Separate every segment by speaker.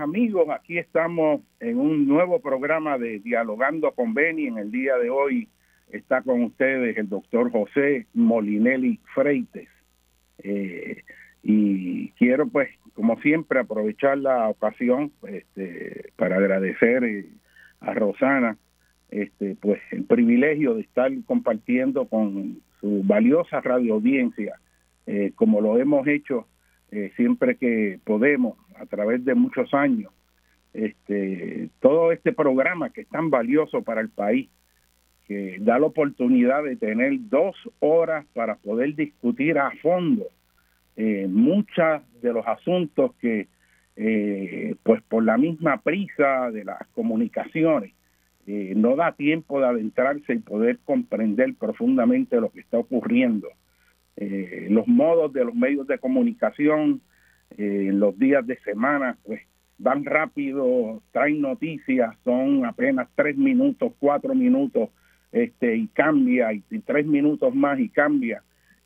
Speaker 1: amigos, aquí estamos en un nuevo programa de Dialogando con Beni. En el día de hoy está con ustedes el doctor José Molinelli Freites. Eh, y quiero pues, como siempre, aprovechar la ocasión este, para agradecer eh, a Rosana este, pues el privilegio de estar compartiendo con su valiosa radio audiencia, eh, como lo hemos hecho eh, siempre que podemos, a través de muchos años, este, todo este programa que es tan valioso para el país, que da la oportunidad de tener dos horas para poder discutir a fondo eh, muchos de los asuntos que, eh, pues por la misma prisa de las comunicaciones, eh, no da tiempo de adentrarse y poder comprender profundamente lo que está ocurriendo. Eh, los modos de los medios de comunicación eh, los días de semana, pues van rápido, traen noticias, son apenas tres minutos, cuatro minutos, este, y cambia, y, tres minutos más y cambia.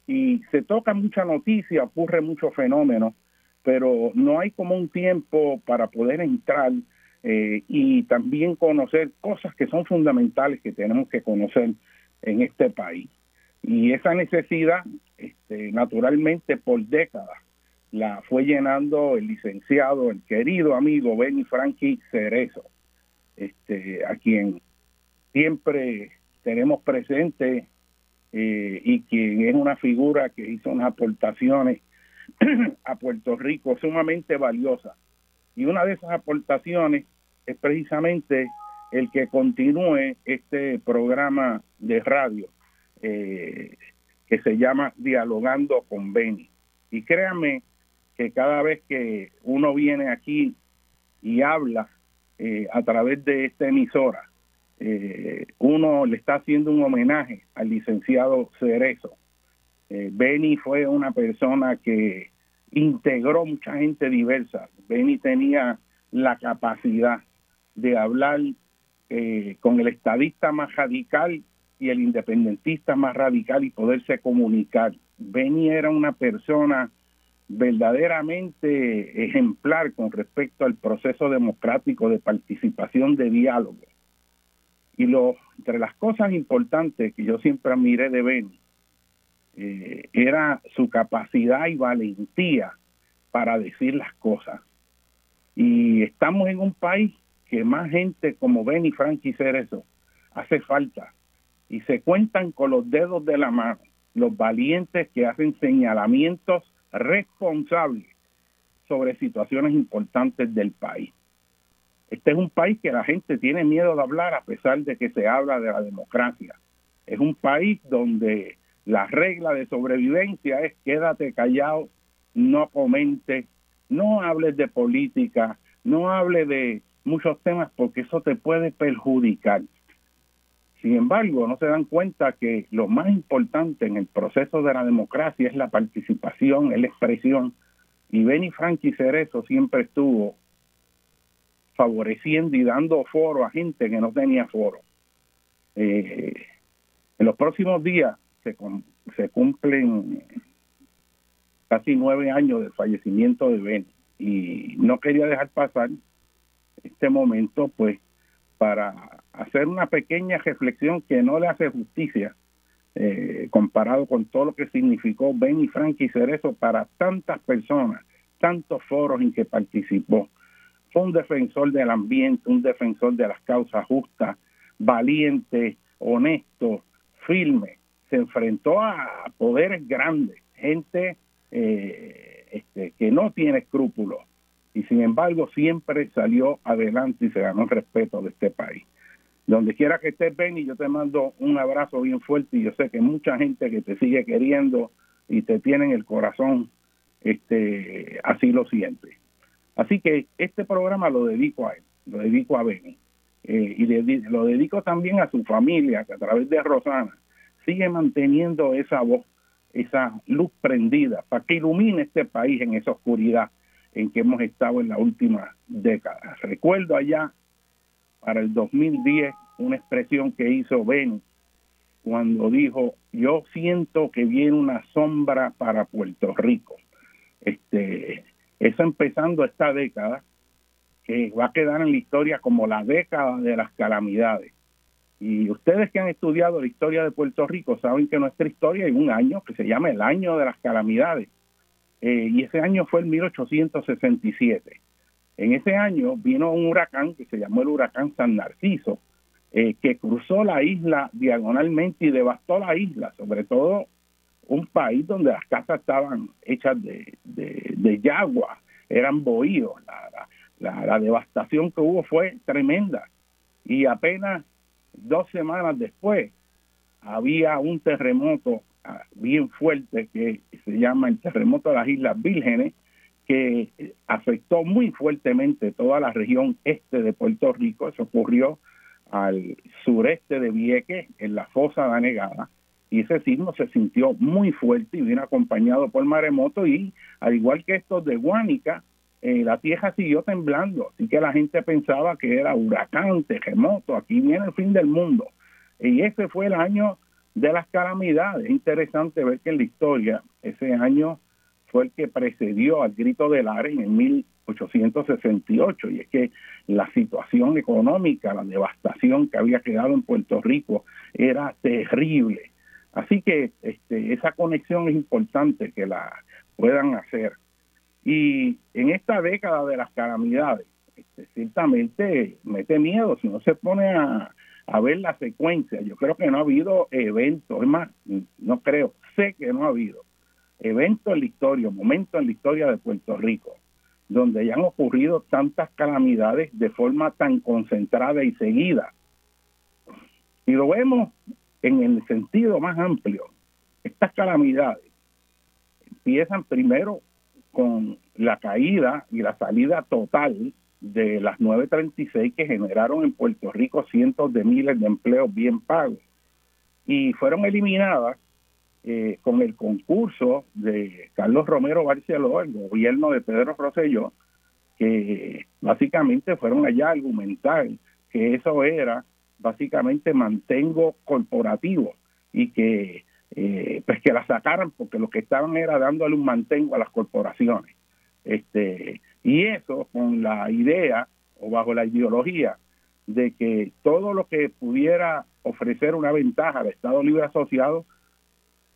Speaker 1: Y se toca mucha noticia, ocurre mucho fenómeno, pero no hay como un tiempo para poder entrar eh, y también conocer cosas que son fundamentales que tenemos que conocer en este país. Y esa necesidad, este, naturalmente, por décadas, la fue llenando el licenciado, el querido amigo Benny Frankie Cerezo, este, a quien siempre tenemos presente eh, y quien es una figura que hizo unas aportaciones a Puerto Rico sumamente valiosas y una de esas aportaciones es precisamente el que continúe este programa de radio eh, que se llama Dialogando con Beni. Y créanme que cada vez que uno viene aquí y habla eh, a través de esta emisora, eh, uno le está haciendo un homenaje al licenciado Cerezo. Beni fue una persona que integró mucha gente diversa. Benny tenía la capacidad de hablar eh, con el estadista más radical y el independentista más radical y poderse comunicar. Benny era una persona verdaderamente ejemplar con respecto al proceso democrático de participación de diálogo. Y lo, entre las cosas importantes que yo siempre admiré de Benny eh, era su capacidad y valentía para decir las cosas. Y estamos en un país que más gente como Benny Frankie Cerezo hace falta. Y se cuentan con los dedos de la mano los valientes que hacen señalamientos responsables sobre situaciones importantes del país. Este es un país que la gente tiene miedo de hablar a pesar de que se habla de la democracia. Es un país donde la regla de sobrevivencia es quédate callado, no comente, no hables de política, no hables de muchos temas porque eso te puede perjudicar. Sin embargo, no se dan cuenta que lo más importante en el proceso de la democracia es la participación, es la expresión. Y Benny Frankie Cerezo siempre estuvo favoreciendo y dando foro a gente que no tenía foro. Eh, en los próximos días se, se cumplen casi nueve años del fallecimiento de Ben y no quería dejar pasar este momento pues para hacer una pequeña reflexión que no le hace justicia eh, comparado con todo lo que significó Ben y Frankie Cerezo para tantas personas, tantos foros en que participó. Fue un defensor del ambiente, un defensor de las causas justas, valiente, honesto, firme, se enfrentó a poderes grandes, gente eh, este, que no tiene escrúpulos y sin embargo siempre salió adelante y se ganó el respeto de este país. Donde quiera que estés, Benny, yo te mando un abrazo bien fuerte y yo sé que mucha gente que te sigue queriendo y te tiene en el corazón, este, así lo siente. Así que este programa lo dedico a él, lo dedico a Benny. Eh, y lo dedico también a su familia, que a través de Rosana sigue manteniendo esa voz, esa luz prendida para que ilumine este país en esa oscuridad en que hemos estado en la última década. Recuerdo allá para el 2010 una expresión que hizo Ben cuando dijo, yo siento que viene una sombra para Puerto Rico. Este, eso empezando esta década, que va a quedar en la historia como la década de las calamidades. Y ustedes que han estudiado la historia de Puerto Rico saben que nuestra historia hay un año que se llama el año de las calamidades. Eh, y ese año fue el 1867. En ese año vino un huracán que se llamó el huracán San Narciso, eh, que cruzó la isla diagonalmente y devastó la isla, sobre todo un país donde las casas estaban hechas de, yagua, eran bohíos. La, la, devastación que hubo fue tremenda. Y apenas dos semanas después había un terremoto ah, bien fuerte que se llama el terremoto de las Islas Vírgenes, que afectó muy fuertemente toda la región este de Puerto Rico. Eso ocurrió al sureste de Vieques, en la fosa de Anegada, y ese sismo se sintió muy fuerte y vino acompañado por maremoto y al igual que estos de Guánica, eh, la tierra siguió temblando, así que la gente pensaba que era huracán, terremoto, aquí viene el fin del mundo. Y ese fue el año de las calamidades. interesante ver que en la historia ese año fue el que precedió al grito del Ares en 1868 y es que la situación económica, la devastación que había quedado en Puerto Rico era terrible. Así que este, esa conexión es importante que la puedan hacer. Y en esta década de las calamidades, este, ciertamente mete miedo si no se pone a, a ver la secuencia. Yo creo que no ha habido eventos, es más, no creo, sé que no ha habido eventos en la historia, momentos en la historia de Puerto Rico, donde ya han ocurrido tantas calamidades de forma tan concentrada y seguida. Y lo vemos en el sentido más amplio. Estas calamidades empiezan primero con la caída y la salida total de las 936 que generaron en Puerto Rico cientos de miles de empleos bien pagos y fueron eliminadas eh, con el concurso de Carlos Romero Barceló, el gobierno de Pedro Rosselló, que básicamente fueron allá a argumentar que eso era básicamente mantengo corporativo y que eh, pues que la sacaran porque lo que estaban era dándole un mantengo a las corporaciones. Este, y eso con la idea o bajo la ideología de que todo lo que pudiera ofrecer una ventaja al Estado Libre Asociado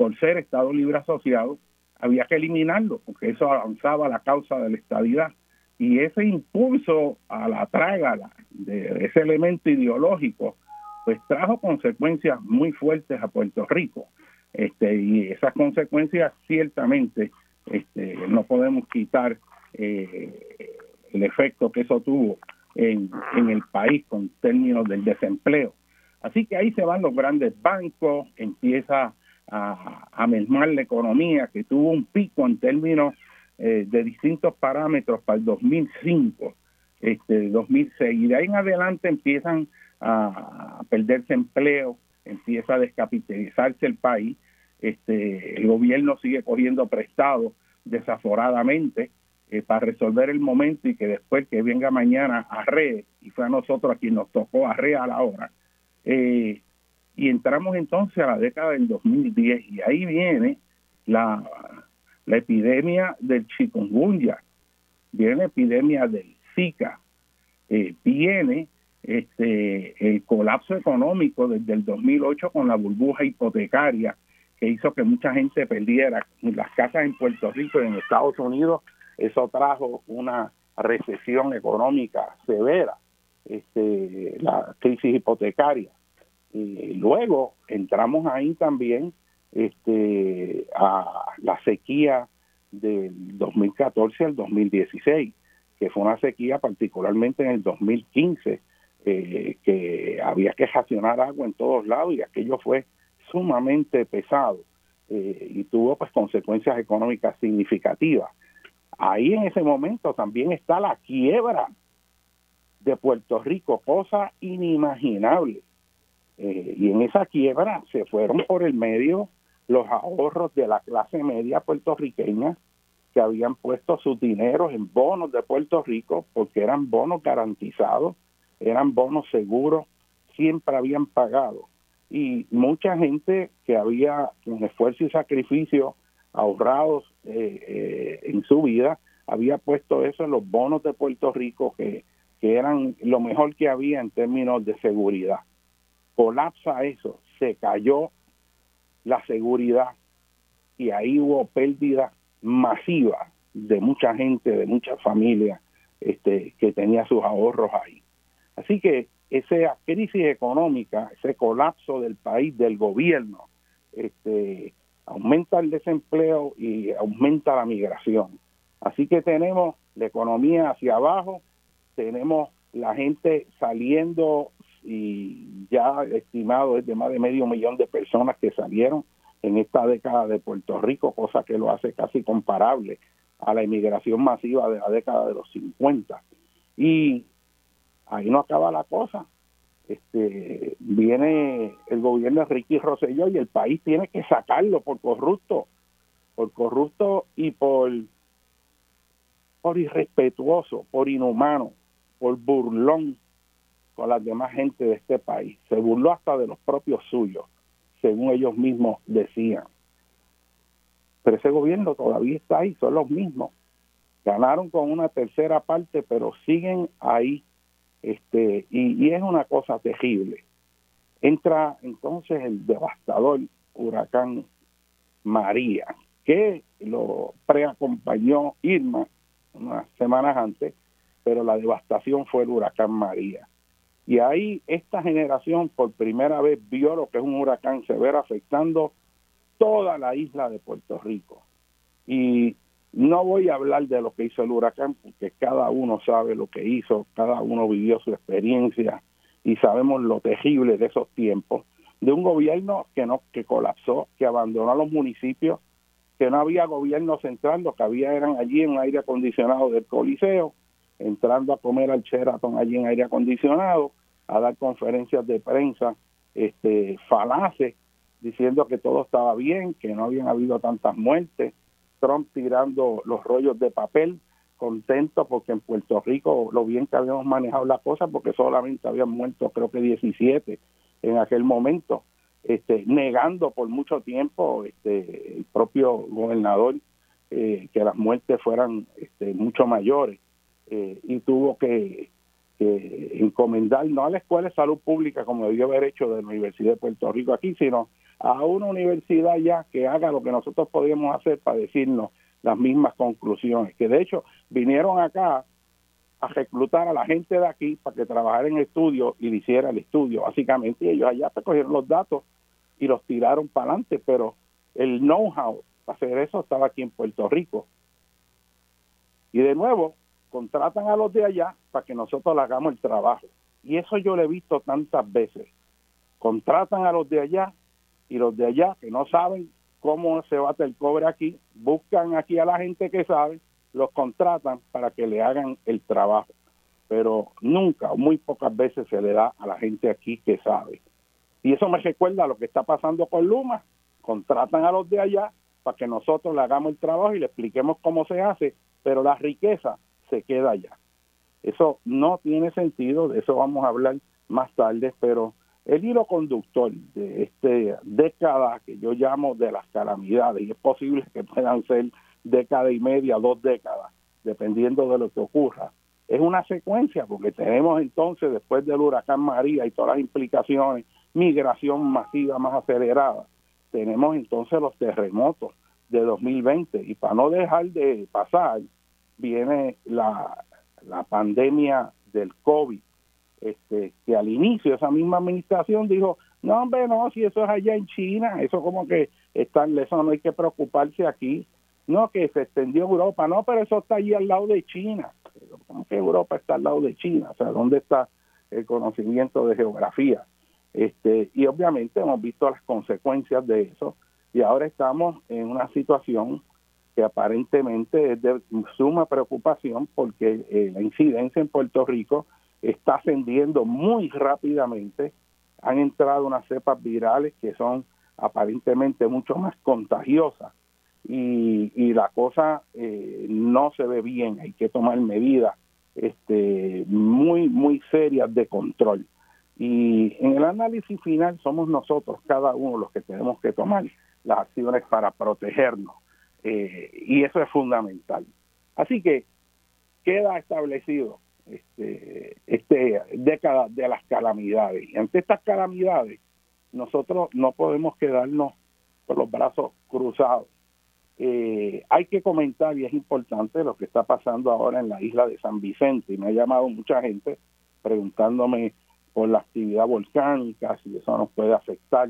Speaker 1: por ser Estado Libre Asociado, había que eliminarlo, porque eso avanzaba la causa de la estabilidad. Y ese impulso a la trágala de ese elemento ideológico, pues trajo consecuencias muy fuertes a Puerto Rico. Este, y esas consecuencias ciertamente este, no podemos quitar eh, el efecto que eso tuvo en, en el país con términos del desempleo. Así que ahí se van los grandes bancos, empieza a, a mermar la economía, que tuvo un pico en términos eh, de distintos parámetros para el 2005, este, 2006, y de ahí en adelante empiezan a, perderse empleo, empieza a descapitalizarse el país, este, el gobierno sigue cogiendo prestado desaforadamente eh, para resolver el momento y que después que venga mañana arre, y fue a nosotros a quien nos tocó arre a la hora, eh, y entramos entonces a la década del 2010 y ahí viene la, epidemia del chikungunya, viene la epidemia del Zika, eh, viene este el colapso económico desde el 2008 con la burbuja hipotecaria que hizo que mucha gente perdiera las casas en Puerto Rico y en Estados Unidos. Eso trajo una recesión económica severa, este, la crisis hipotecaria. Y luego entramos ahí también este, a la sequía del 2014 al 2016, que fue una sequía particularmente en el 2015, eh, que había que racionar agua en todos lados y aquello fue sumamente pesado eh, y tuvo pues consecuencias económicas significativas. Ahí en ese momento también está la quiebra de Puerto Rico, cosa inimaginable. Eh, y en esa quiebra se fueron por el medio los ahorros de la clase media puertorriqueña que habían puesto sus dineros en bonos de Puerto Rico porque eran bonos garantizados, eran bonos seguros, siempre habían pagado. Y mucha gente que había con esfuerzo y sacrificio ahorrados eh, eh, en su vida, había puesto eso en los bonos de Puerto Rico que que eran lo mejor que había en términos de seguridad. Colapsa eso, se cayó la seguridad y ahí hubo pérdida masiva de mucha gente, de muchas familias este, que tenía sus ahorros ahí. Así que esa crisis económica, ese colapso del país, del gobierno, este, aumenta el desempleo y aumenta la migración. Así que tenemos la economía hacia abajo, tenemos la gente saliendo y ya estimado es de más de medio millón de personas que salieron en esta década de Puerto Rico, cosa que lo hace casi comparable a la inmigración masiva de la década de los 50. Y ahí no acaba la cosa. Este, viene el gobierno de Ricky Rosselló y el país tiene que sacarlo por corrupto, por corrupto y por, por irrespetuoso, por inhumano, por burlón con las demás gente de este país. Se burló hasta de los propios suyos, según ellos mismos decían. Pero ese gobierno todavía está ahí, son los mismos. Ganaron con una tercera parte, pero siguen ahí. Este, y, es una cosa terrible. Entra entonces el devastador huracán María, que lo preacompañó Irma unas semanas antes, pero la devastación fue el huracán María. Y ahí esta generación por primera vez vio lo que es un huracán severo afectando toda la isla de Puerto Rico. Y no voy a hablar de lo que hizo el huracán, porque cada uno sabe lo que hizo, cada uno vivió su experiencia y sabemos lo terrible de esos tiempos, de un gobierno que no que colapsó, que abandonó a los municipios, que no había gobierno central, lo que había eran allí en aire acondicionado del Coliseo, entrando a comer al Sheraton allí en aire acondicionado, a dar conferencias de prensa este falaces diciendo que todo estaba bien, que no habían habido tantas muertes, Trump tirando los rollos de papel, contento porque en Puerto Rico lo bien que habíamos manejado la cosa, porque solamente habían muerto creo que 17 en aquel momento, este, negando por mucho tiempo este, el propio gobernador eh, que las muertes fueran este, mucho mayores eh, y tuvo que, que encomendar no a la Escuela de Salud Pública como debió haber hecho de la Universidad de Puerto Rico aquí, sino a una universidad ya que haga lo que nosotros podíamos hacer para decirnos las mismas conclusiones, que de hecho vinieron acá a reclutar a la gente de aquí para que trabajara en estudio y le hiciera el estudio, básicamente, ellos allá se cogieron los datos y los tiraron para adelante, pero el know-how para hacer eso estaba aquí en Puerto Rico. Y de nuevo, contratan a los de allá para que nosotros le hagamos el trabajo. Y eso yo lo he visto tantas veces. Contratan a los de allá y los de allá que no saben cómo se bate el cobre aquí, buscan aquí a la gente que sabe, los contratan para que le hagan el trabajo. Pero nunca, muy pocas veces se le da a la gente aquí que sabe. Y eso me recuerda a lo que está pasando con Luma. Contratan a los de allá para que nosotros le hagamos el trabajo y le expliquemos cómo se hace, pero la riqueza se queda allá. Eso no tiene sentido, de eso vamos a hablar más tarde, pero el hilo conductor de esta década que yo llamo de las calamidades, y es posible que puedan ser década y media, dos décadas, dependiendo de lo que ocurra, es una secuencia, porque tenemos entonces, después del huracán María y todas las implicaciones, migración masiva más acelerada, tenemos entonces los terremotos de 2020, y para no dejar de pasar, viene la, la pandemia del COVID, este, que al inicio esa misma administración dijo, no hombre, no, si eso es allá en China, eso como que está, eso no hay que preocuparse aquí, no, que se extendió Europa, no, pero eso está allí al lado de China, ¿cómo que Europa está al lado de China? O sea, ¿dónde está el conocimiento de geografía? Este, y obviamente hemos visto las consecuencias de eso. Y ahora estamos en una situación que aparentemente es de suma preocupación porque eh, la incidencia en Puerto Rico está ascendiendo muy rápidamente. Han entrado unas cepas virales que son aparentemente mucho más contagiosas y, y la cosa eh, no se ve bien. Hay que tomar medidas este, muy, muy serias de control. Y en el análisis final somos nosotros, cada uno, los que tenemos que tomar las acciones para protegernos. Eh, y eso es fundamental. Así que queda establecido este, este década de las calamidades. Y ante estas calamidades, nosotros no podemos quedarnos con los brazos cruzados. Eh, hay que comentar, y es importante, lo que está pasando ahora en la isla de San Vicente. Y me ha llamado mucha gente preguntándome por la actividad volcánica, si eso nos puede afectar.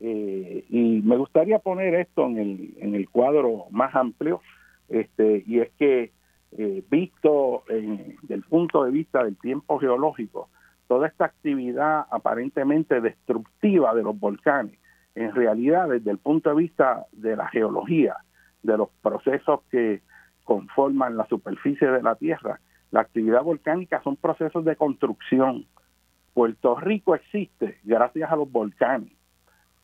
Speaker 1: Eh, y me gustaría poner esto en el, en el cuadro más amplio, este, y es que eh, visto en, del punto de vista del tiempo geológico, toda esta actividad aparentemente destructiva de los volcanes, en realidad desde el punto de vista de la geología, de los procesos que conforman la superficie de la Tierra, la actividad volcánica son procesos de construcción. Puerto Rico existe gracias a los volcanes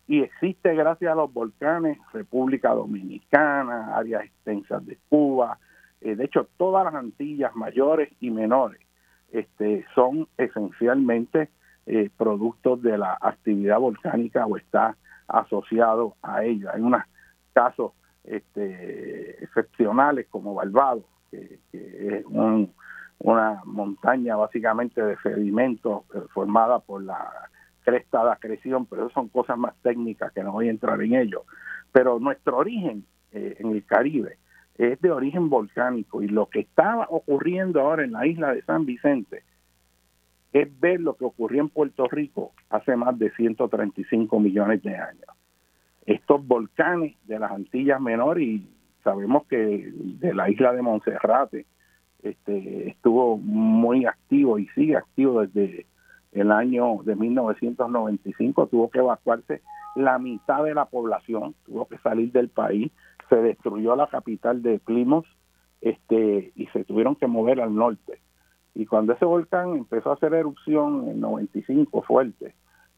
Speaker 1: y existe gracias a los volcanes República Dominicana, áreas extensas de Cuba, eh, de hecho todas las Antillas mayores y menores este, son esencialmente eh, productos de la actividad volcánica o está asociado a ella. Hay unos casos este, excepcionales como Barbados, que, es una montaña básicamente de sedimentos eh, formada por la cresta de acreción, pero eso son cosas más técnicas que no voy a entrar en ello. Pero nuestro origen eh, en el Caribe es de origen volcánico y lo que estaba ocurriendo ahora en la isla de San Vicente es ver lo que ocurrió en Puerto Rico hace más de 135 millones de años. Estos volcanes de las Antillas Menores y sabemos que de la isla de Monserrate este, estuvo muy activo y sigue activo desde el año de 1995, tuvo que evacuarse la mitad de la población, tuvo que salir del país, se destruyó la capital de Plymouth este, y se tuvieron que mover al norte. Y cuando ese volcán empezó a hacer erupción en 95 fuerte,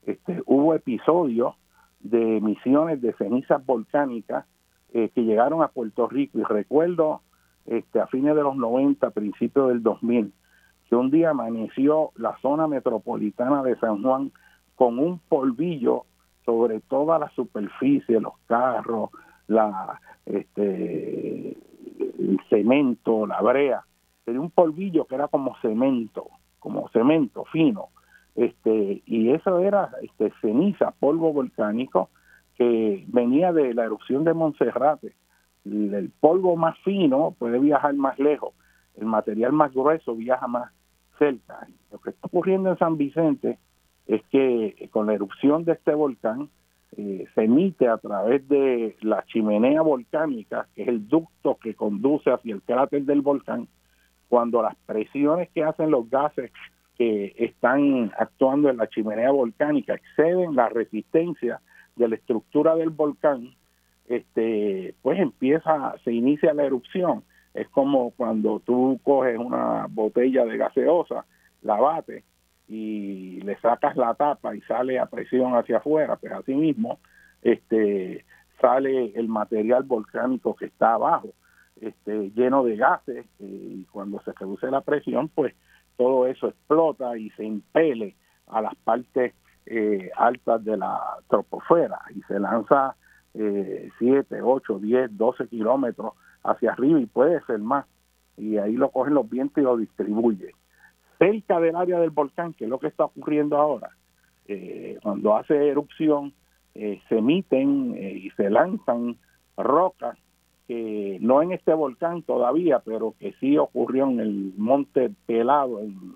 Speaker 1: este, hubo episodios de emisiones de cenizas volcánicas eh, que llegaron a Puerto Rico. Y recuerdo este, a fines de los 90, principios del 2000, un día amaneció la zona metropolitana de San Juan con un polvillo sobre toda la superficie, los carros, la, este, el cemento, la brea, tenía un polvillo que era como cemento, como cemento fino, este, y eso era este, ceniza, polvo volcánico que venía de la erupción de Monserrate. El polvo más fino puede viajar más lejos, el material más grueso viaja más cerca. Lo que está ocurriendo en San Vicente es que con la erupción de este volcán, eh, se emite a través de la chimenea volcánica, que es el ducto que conduce hacia el cráter del volcán, cuando las presiones que hacen los gases que están actuando en la chimenea volcánica exceden la resistencia de la estructura del volcán, este, pues empieza, se inicia la erupción. Es como cuando tú coges una botella de gaseosa, la bates y le sacas la tapa y sale a presión hacia afuera, pues así mismo este, sale el material volcánico que está abajo, este, lleno de gases, y cuando se reduce la presión, pues todo eso explota y se impele a las partes eh, altas de la troposfera y se lanza eh, 7, 8, 10, 12 kilómetros hacia arriba y puede ser más. Y ahí lo cogen los vientos y lo distribuyen cerca del área del volcán, que es lo que está ocurriendo ahora, eh, cuando hace erupción, eh, se emiten eh, y se lanzan rocas que no en este volcán todavía, pero que sí ocurrió en el Monte Pelado en,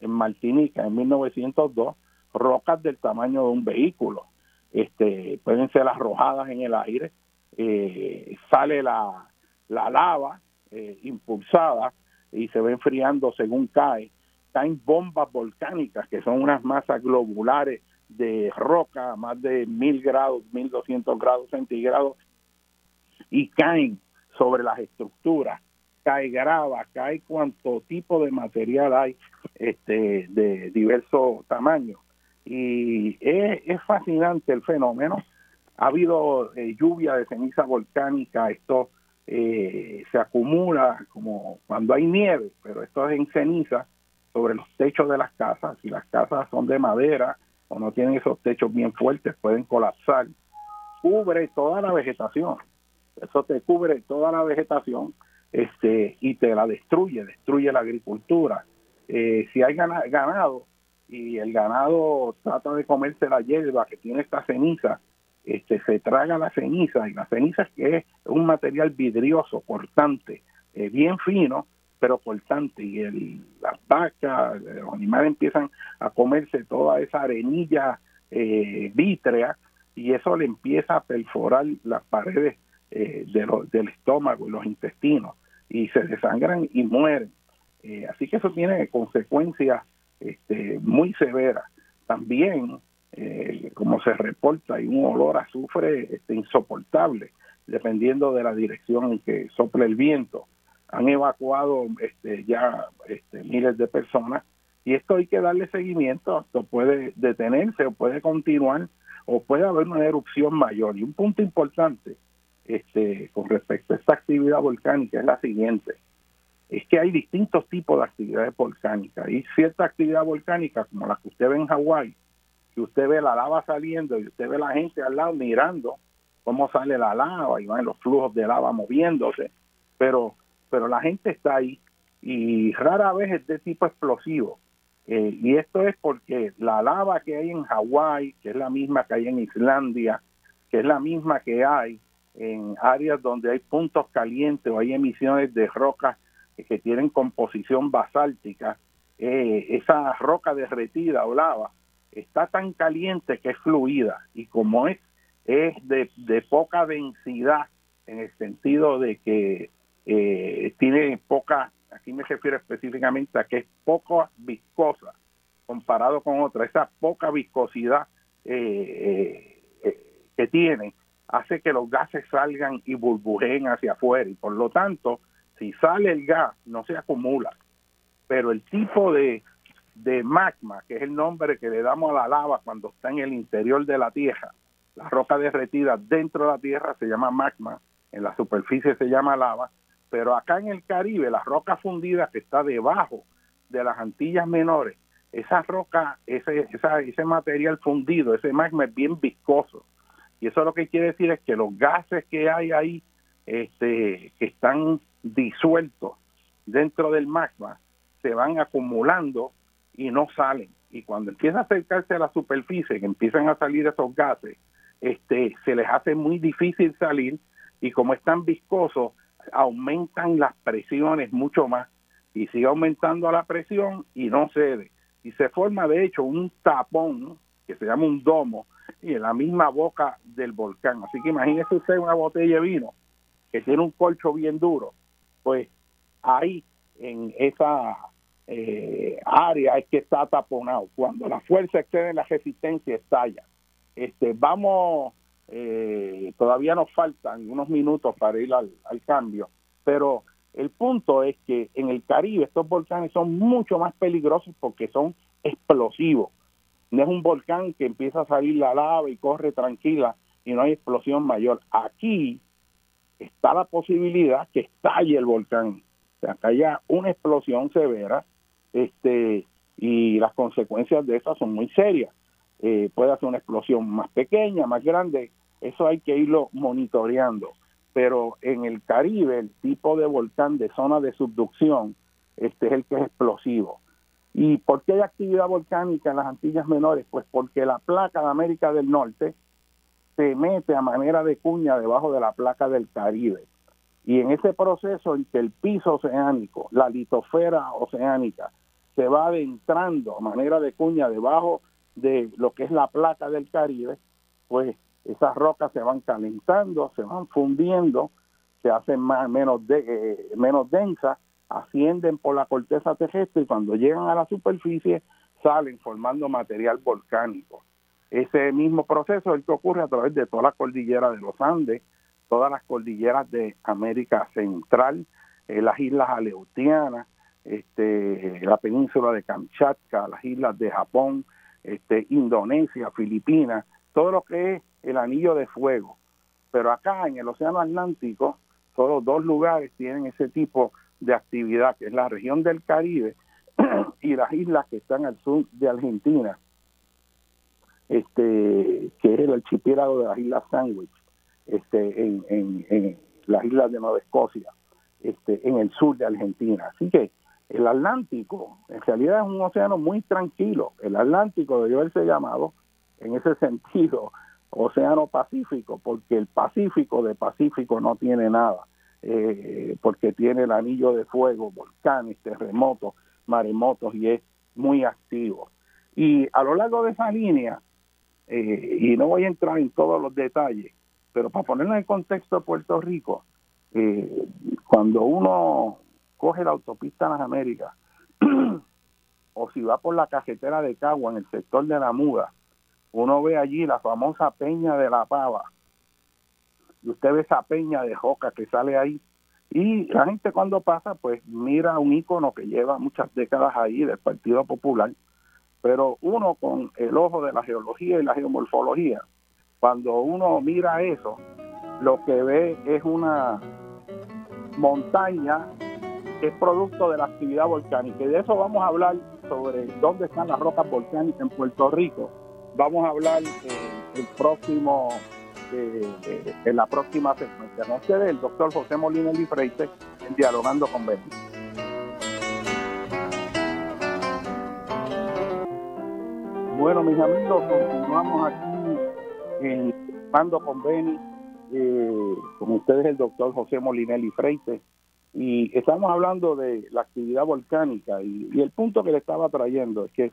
Speaker 1: en Martinica en 1902, rocas del tamaño de un vehículo. Este, pueden ser arrojadas en el aire, sale la, la lava impulsada y se va enfriando según cae caen bombas volcánicas, que son unas masas globulares de roca a más de mil grados, mil doscientos grados centígrados, y caen sobre las estructuras, cae grava, cae cuanto tipo de material hay este, de diverso tamaño. Y es, fascinante el fenómeno. Ha habido eh, lluvia de ceniza volcánica, esto eh, se acumula como cuando hay nieve, pero esto es en ceniza sobre los techos de las casas. Si las casas son de madera o no tienen esos techos bien fuertes, pueden colapsar. Cubre toda la vegetación. Eso te cubre toda la vegetación este y te la destruye, destruye la agricultura. eh, si hay ganado y el ganado trata de comerse la hierba que tiene esta ceniza, este, se traga la ceniza y la ceniza es un material vidrioso, cortante, eh, bien fino, pero cortante y el, las vacas, los animales empiezan a comerse toda esa arenilla eh, vítrea y eso le empieza a perforar las paredes eh, del estómago y los intestinos y se desangran y mueren. Eh, así que eso tiene consecuencias este, muy severas. También, eh, como se reporta, hay un olor a azufre este, insoportable, dependiendo de la dirección en que sople el viento. Han evacuado este, ya este, miles de personas y esto hay que darle seguimiento, esto puede detenerse o puede continuar o puede haber una erupción mayor. Y un punto importante este, con respecto a esta actividad volcánica es la siguiente, es que hay distintos tipos de actividades volcánicas. Hay cierta actividad volcánica como la que usted ve en Hawái, que usted ve la lava saliendo y usted ve la gente al lado mirando cómo sale la lava y van los flujos de lava moviéndose, pero, pero la gente está ahí y rara vez es de tipo explosivo. Eh, y esto es porque la lava que hay en Hawái, que es la misma que hay en Islandia, que es la misma que hay en áreas donde hay puntos calientes o hay emisiones de rocas que tienen composición basáltica, eh, esa roca derretida o lava está tan caliente que es fluida y como es es de, poca densidad en el sentido de que eh, tiene poca, aquí me refiero específicamente a que es poco viscosa comparado con otra, esa poca viscosidad eh, que tiene hace que los gases salgan y burbujeen hacia afuera. Y por lo tanto si sale el gas no se acumula. Pero el tipo de, de magma que es el nombre que le damos a la lava cuando está en el interior de la tierra. La roca derretida dentro de la tierra se llama magma en la superficie se llama lava pero acá en el Caribe la roca fundida que está debajo de las Antillas menores esa roca ese, ese material fundido ese magma es bien viscoso. Y eso lo que quiere decir es que los gases que hay ahí, este, que están disueltos dentro del magma, se van acumulando y no salen. Y cuando empieza a acercarse a la superficie, que empiezan a salir esos gases, este, se les hace muy difícil salir y como están viscosos, aumentan las presiones mucho más y sigue aumentando la presión y no cede. Y se forma de hecho un tapón que se llama un domo y en la misma boca del volcán. Así que imagínese usted una botella de vino que tiene un colcho bien duro, pues ahí en esa eh, área es que está taponado. Cuando la fuerza excede la resistencia, estalla. Este, vamos, eh, todavía nos faltan unos minutos para ir al, cambio, pero el punto es que en el Caribe estos volcanes son mucho más peligrosos porque son explosivos no es un volcán que empieza a salir la lava y corre tranquila y no hay explosión mayor. Aquí está la posibilidad que estalle el volcán, o sea, haya una explosión severa, este, y las consecuencias de esas son muy serias. Eh, puede ser una explosión más pequeña, más grande, eso hay que irlo monitoreando. Pero en el Caribe, el tipo de volcán de zona de subducción, este es el que es explosivo. ¿Y por qué hay actividad volcánica en las Antillas Menores? Pues porque la placa de América del Norte se mete a manera de cuña debajo de la placa del Caribe. Y en ese proceso en que el piso oceánico, la litosfera oceánica, se va adentrando a manera de cuña debajo de lo que es la placa del Caribe, pues esas rocas se van calentando, se van fundiendo, se hacen más, menos, eh, menos densas ascienden por la corteza terrestre y cuando llegan a la superficie salen formando material volcánico. Ese mismo proceso es el que ocurre a través de toda la cordillera de los Andes, todas las cordilleras de América Central, eh, las islas Aleutianas, este, la península de Kamchatka, las islas de Japón, este, Indonesia, Filipinas, todo lo que es el anillo de fuego. Pero acá en el Océano Atlántico, solo dos lugares tienen ese tipo de actividad, que es la región del Caribe y las islas que están al sur de Argentina, este, que es el archipiélago de las Islas Sandwich, este, en, en, las islas de Nueva Escocia, este, en el sur de Argentina. Así que el Atlántico en realidad es un océano muy tranquilo. El Atlántico debió haberse llamado en ese sentido Océano Pacífico, porque el Pacífico de Pacífico no tiene nada, eh, porque tiene el anillo de fuego, volcanes, terremotos, maremotos y es muy activo. Y a lo largo de esa línea, eh, y no voy a entrar en todos los detalles, pero para ponerlo en contexto de Puerto Rico, eh, cuando uno coge la autopista a las Américas, o si va por la cajetera de Cagua en el sector de la Muda, uno ve allí la famosa peña de la pava, y usted ve esa peña de joca que sale ahí, y la gente cuando pasa, pues mira un ícono que lleva muchas décadas ahí del Partido Popular, pero uno con el ojo de la geología y la geomorfología, cuando uno mira eso, lo que ve es una montaña que es producto de la actividad volcánica. Y de eso vamos a hablar sobre dónde están las rocas volcánicas en Puerto Rico. Vamos a hablar el próximo, en la próxima secuencia. No sé del doctor José Molina Freite en Dialogando con Benny. Bueno, mis amigos, continuamos aquí en Dialogando con Benny eh, con ustedes el doctor José Molinelli Freite, y estamos hablando de la actividad volcánica y, el punto que le estaba trayendo es que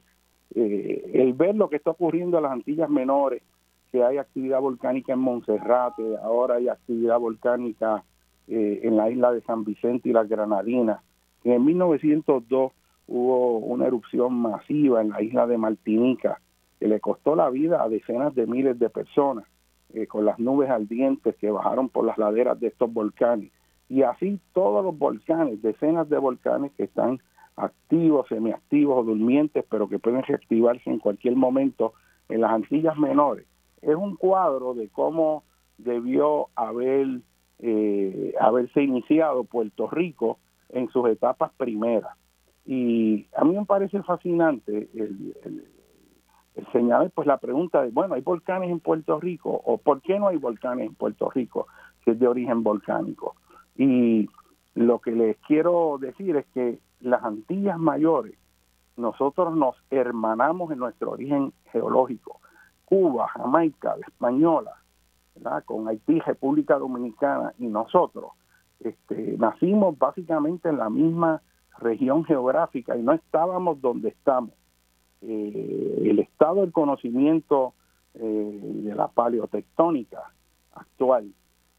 Speaker 1: eh, el ver lo que está ocurriendo en las Antillas Menores, que hay actividad volcánica en Monserrate, ahora hay actividad volcánica eh, en la isla de San Vicente y las Granadinas, en 1902 hubo una erupción masiva en la isla de Martinica que le costó la vida a decenas de miles de personas eh, con las nubes ardientes que bajaron por las laderas de estos volcanes. Y así todos los volcanes, decenas de volcanes que están activos, semiactivos o durmientes, pero que pueden reactivarse en cualquier momento en las Antillas Menores. Es un cuadro de cómo debió haber eh, haberse iniciado Puerto Rico en sus etapas primeras. Y a mí me parece fascinante el, señalar pues la pregunta de, bueno, ¿hay volcanes en Puerto Rico? ¿O por qué no hay volcanes en Puerto Rico que es de origen volcánico? Y lo que les quiero decir es que las Antillas Mayores, nosotros nos hermanamos en nuestro origen geológico. Cuba, Jamaica, la Española, con Haití, República Dominicana y nosotros, este, nacimos básicamente en la misma región geográfica y no estábamos donde estamos. Eh, el estado del conocimiento eh, de la paleotectónica actual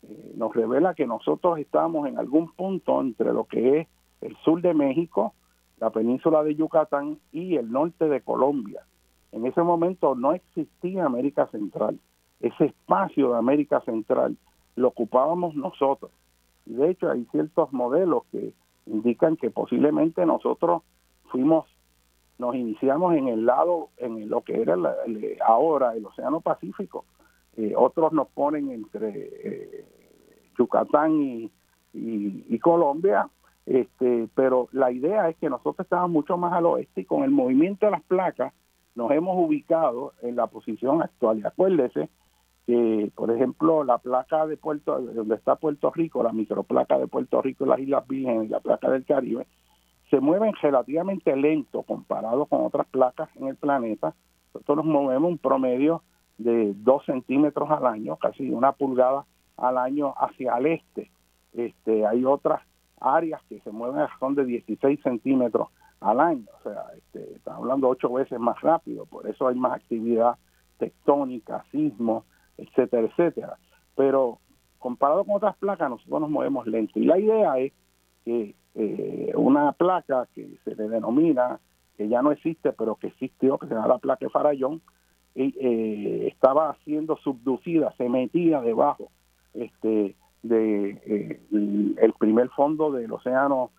Speaker 1: eh, nos revela que nosotros estamos en algún punto entre lo que es el sur de México, la península de Yucatán y el norte de Colombia. En ese momento no existía América Central. Ese espacio de América Central lo ocupábamos nosotros. De hecho, hay ciertos modelos que indican que posiblemente nosotros fuimos nos iniciamos en el lado, en lo que era ahora el Océano Pacífico. Eh, otros nos ponen entre eh, Yucatán y, y, Colombia, este, pero la idea es que nosotros estábamos mucho más al oeste y con el movimiento de las placas nos hemos ubicado en la posición actual. Y acuérdese que, por ejemplo, la placa de Puerto, donde está Puerto Rico, la microplaca de Puerto Rico las Islas Vírgenes y la placa del Caribe, se mueven relativamente lento comparado con otras placas en el planeta. Nosotros nos movemos un promedio de 2 centímetros al año, casi una pulgada al año hacia el este. Este, hay otras áreas que se mueven a son de 16 centímetros al año, o sea, este, estamos hablando ocho veces más rápido, por eso hay más actividad tectónica, sismo, etcétera, etcétera. Pero comparado con otras placas, nosotros nos movemos lento. Y la idea es que eh, una placa que se le denomina, que ya no existe, pero que existió, que se llama la placa de Farallón, eh, estaba siendo subducida, se metía debajo este de eh, el primer fondo del océano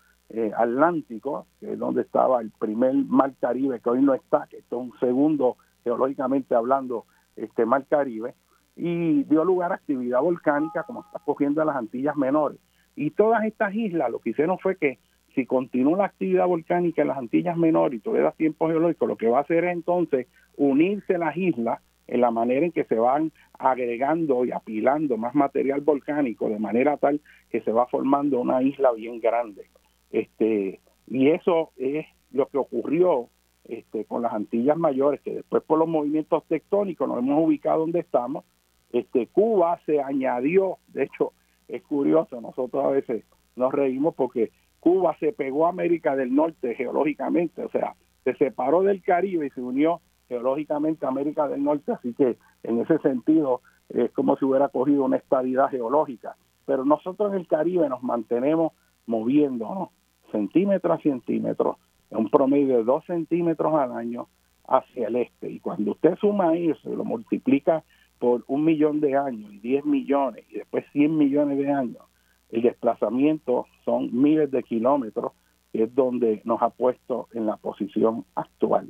Speaker 1: Atlántico, que es donde estaba el primer mar Caribe, que hoy no está, que es un segundo, geológicamente hablando, este mar Caribe, y dio lugar a actividad volcánica como está cogiendo en las Antillas Menores. Y todas estas islas lo que hicieron fue que si continúa la actividad volcánica en las Antillas Menores y todavía tiempo geológico, lo que va a hacer es entonces unirse las islas en la manera en que se van agregando y apilando más material volcánico de manera tal que se va formando una isla bien grande. Este, Y eso es lo que ocurrió este, con las Antillas Mayores, que después por los movimientos tectónicos nos hemos ubicado donde estamos. Este, Cuba se añadió, de hecho es curioso, nosotros a veces nos reímos porque Cuba se pegó a América del Norte geológicamente, o sea, se separó del Caribe y se unió geológicamente a América del Norte, así que en ese sentido es como si hubiera cogido una estabilidad geológica. Pero nosotros en el Caribe nos mantenemos moviendo centímetro a centímetro, en un promedio de dos centímetros al año hacia el este. Y cuando usted suma eso y lo multiplica por un millón de años y 10 millones y después 100 millones de años, el desplazamiento son miles de kilómetros, que es donde nos ha puesto en la posición actual.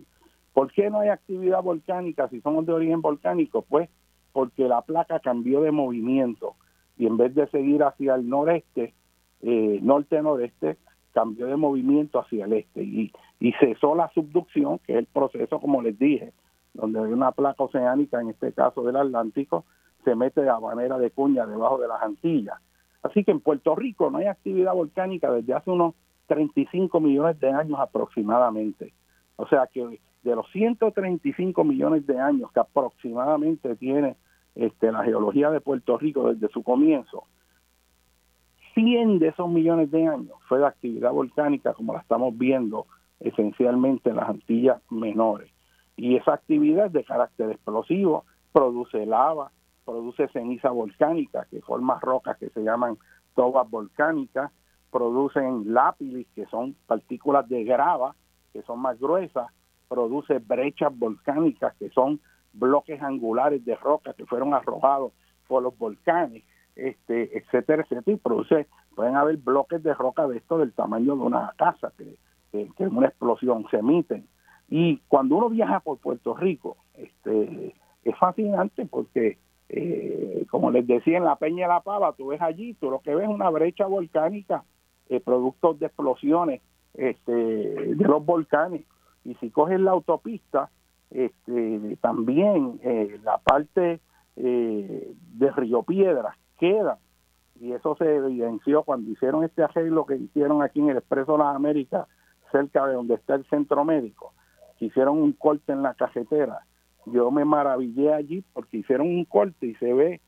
Speaker 1: ¿Por qué no hay actividad volcánica si somos de origen volcánico? Pues porque la placa cambió de movimiento y en vez de seguir hacia el noreste, eh, norte-noreste, cambió de movimiento hacia el este y, y cesó la subducción, que es el proceso, como les dije, donde hay una placa oceánica, en este caso del Atlántico, se mete de manera de cuña debajo de las Antillas. Así que en Puerto Rico no hay actividad volcánica desde hace unos 35 millones de años aproximadamente. O sea que de los 135 millones de años que aproximadamente tiene este, la geología de Puerto Rico desde su comienzo, 100 de esos millones de años fue de actividad volcánica como la estamos viendo esencialmente en las Antillas menores. Y esa actividad de carácter explosivo, produce lava, produce ceniza volcánica, que forma rocas que se llaman tobas volcánicas, producen lápilis, que son partículas de grava, que son más gruesas, produce brechas volcánicas, que son bloques angulares de roca que fueron arrojados por los volcanes, este, etcétera, etcétera, y produce, pueden haber bloques de roca de esto del tamaño de una casa, que, que, una explosión se emiten. Y cuando uno viaja por Puerto Rico, este, es fascinante porque, eh, como les decía, en la Peña de la Pava, tú ves allí, tú lo que ves es una brecha volcánica, eh, productos de explosiones este, de los volcanes. Y si coges la autopista, este, también eh, la parte eh, de Río Piedras queda, y eso se evidenció cuando hicieron este arreglo que hicieron aquí en el Expreso de las Américas, cerca de donde está el centro médico, hicieron un corte en la cajetera. Yo me maravillé allí porque hicieron un corte y se ve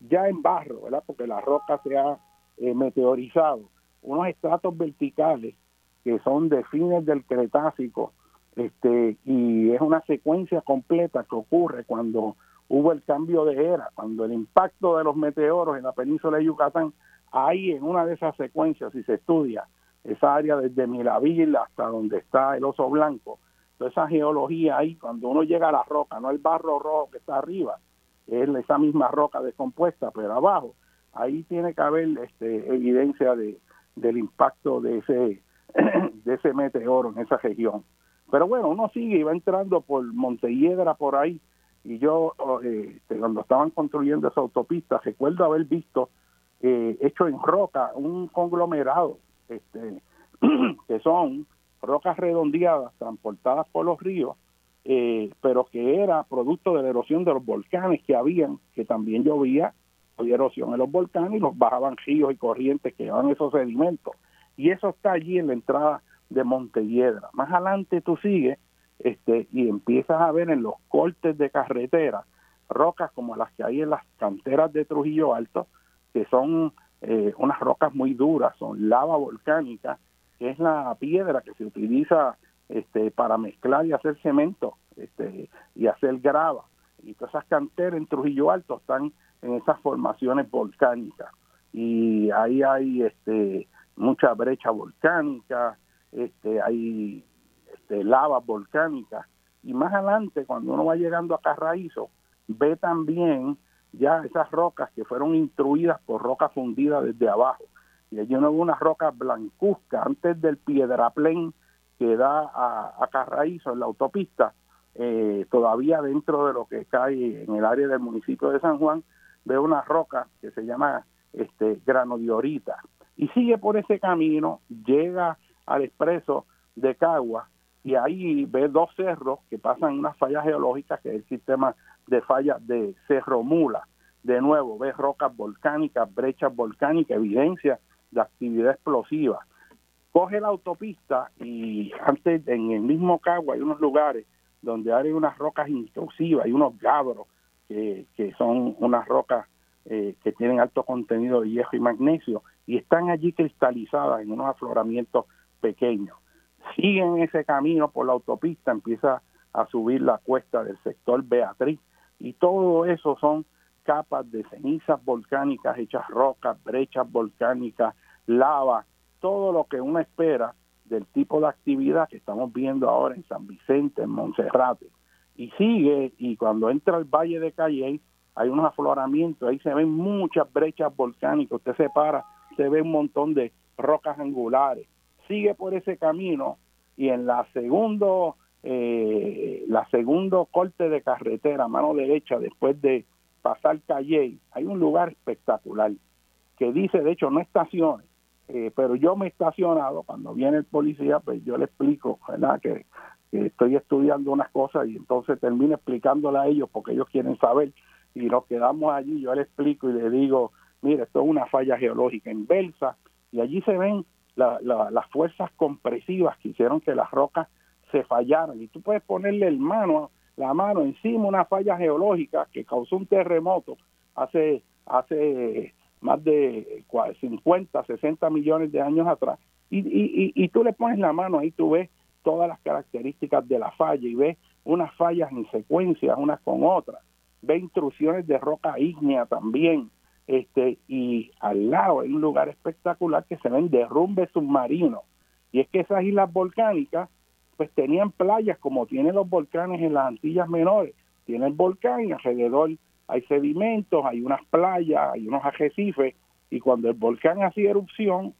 Speaker 1: ya en barro, ¿verdad? Porque la roca se ha eh, meteorizado, unos estratos verticales que son de fines del Cretácico este, y es una secuencia completa que ocurre cuando hubo el cambio de era, cuando el impacto de los meteoros en la península de Yucatán, ahí en una de esas secuencias, si se estudia esa área desde Miraville hasta donde está el oso blanco, toda esa geología ahí, cuando uno llega a la roca, no el barro rojo que está arriba, es esa misma roca descompuesta, pero abajo, ahí tiene que haber este, evidencia de, del impacto de ese, de ese meteoro en esa región. Pero bueno, uno sigue y va entrando por Montelledra por ahí. Y yo, eh, este, cuando estaban construyendo esa autopista, recuerdo haber visto eh, hecho en roca un conglomerado, este, que son rocas redondeadas transportadas por los ríos, eh, pero que era producto de la erosión de los volcanes que habían, que también llovía, había erosión en los volcanes y los bajaban ríos y corrientes que llevaban esos sedimentos. Y eso está allí en la entrada de Montelledra. Más adelante tú sigues este, y empiezas a ver en los cortes de carretera rocas como las que hay en las canteras de Trujillo Alto, que son eh, unas rocas muy duras, son lava volcánica, que es la piedra que se utiliza este, para mezclar y hacer cemento este, y hacer grava. Y todas esas canteras en Trujillo Alto están en esas formaciones volcánicas. Y ahí hay este, mucha brecha volcánica, este, hay este, lavas volcánicas y más adelante cuando uno va llegando a Carraízo ve también ya esas rocas que fueron instruidas por rocas fundidas desde abajo y allí uno ve unas rocas blancuzcas antes del piedraplén que da a, a Carraízo en la autopista eh, todavía dentro de lo que cae en el área del municipio de San Juan ve una roca que se llama este granodiorita y sigue por ese camino llega al expreso de Cagua y ahí ve dos cerros que pasan unas fallas geológicas, que es el sistema de fallas de Cerro Mula. De nuevo, ve rocas volcánicas, brechas volcánicas, evidencia de actividad explosiva. coge la autopista y antes en el mismo Cagua hay unos lugares donde hay unas rocas intrusivas, hay unos gabros que, que son unas rocas eh, que tienen alto contenido de hierro y magnesio y están allí cristalizadas en unos afloramientos pequeños. Siguen ese camino por la autopista, empieza a subir la cuesta del sector Beatriz y todo eso son capas de cenizas volcánicas hechas rocas, brechas volcánicas, lava, todo lo que uno espera del tipo de actividad que estamos viendo ahora en San Vicente, en Monserrate. Y sigue, y cuando entra al Valle de Calley, hay unos afloramientos, ahí se ven muchas brechas volcánicas, usted se para, se ve un montón de rocas angulares. Sigue por ese camino y en la segundo, eh, la segundo corte de carretera, mano derecha, después de pasar Calley, hay un lugar espectacular que dice, de hecho, no estaciones, eh, pero yo me he estacionado, cuando viene el policía, pues yo le explico, ¿verdad? Que, estoy estudiando unas cosas y entonces termino explicándole a ellos porque ellos quieren saber. Y nos quedamos allí, yo le explico y le digo, mire, esto es una falla geológica inversa y allí se ven las fuerzas compresivas que hicieron que las rocas se fallaran. Y tú puedes ponerle el mano, la mano encima una falla geológica que causó un terremoto hace hace más de 50, 60 millones de años atrás y, y, y tú le pones la mano ahí tú ves todas las características de la falla y ves unas fallas en secuencia unas con otras ve intrusiones de roca ígnea también, este, y al lado hay un lugar espectacular que se ven derrumbes submarinos. Y es que esas islas volcánicas, pues tenían playas como tienen los volcanes en las Antillas Menores. Tienen volcán y alrededor hay sedimentos, hay unas playas, hay unos arrecifes, y cuando el volcán hacía erupción,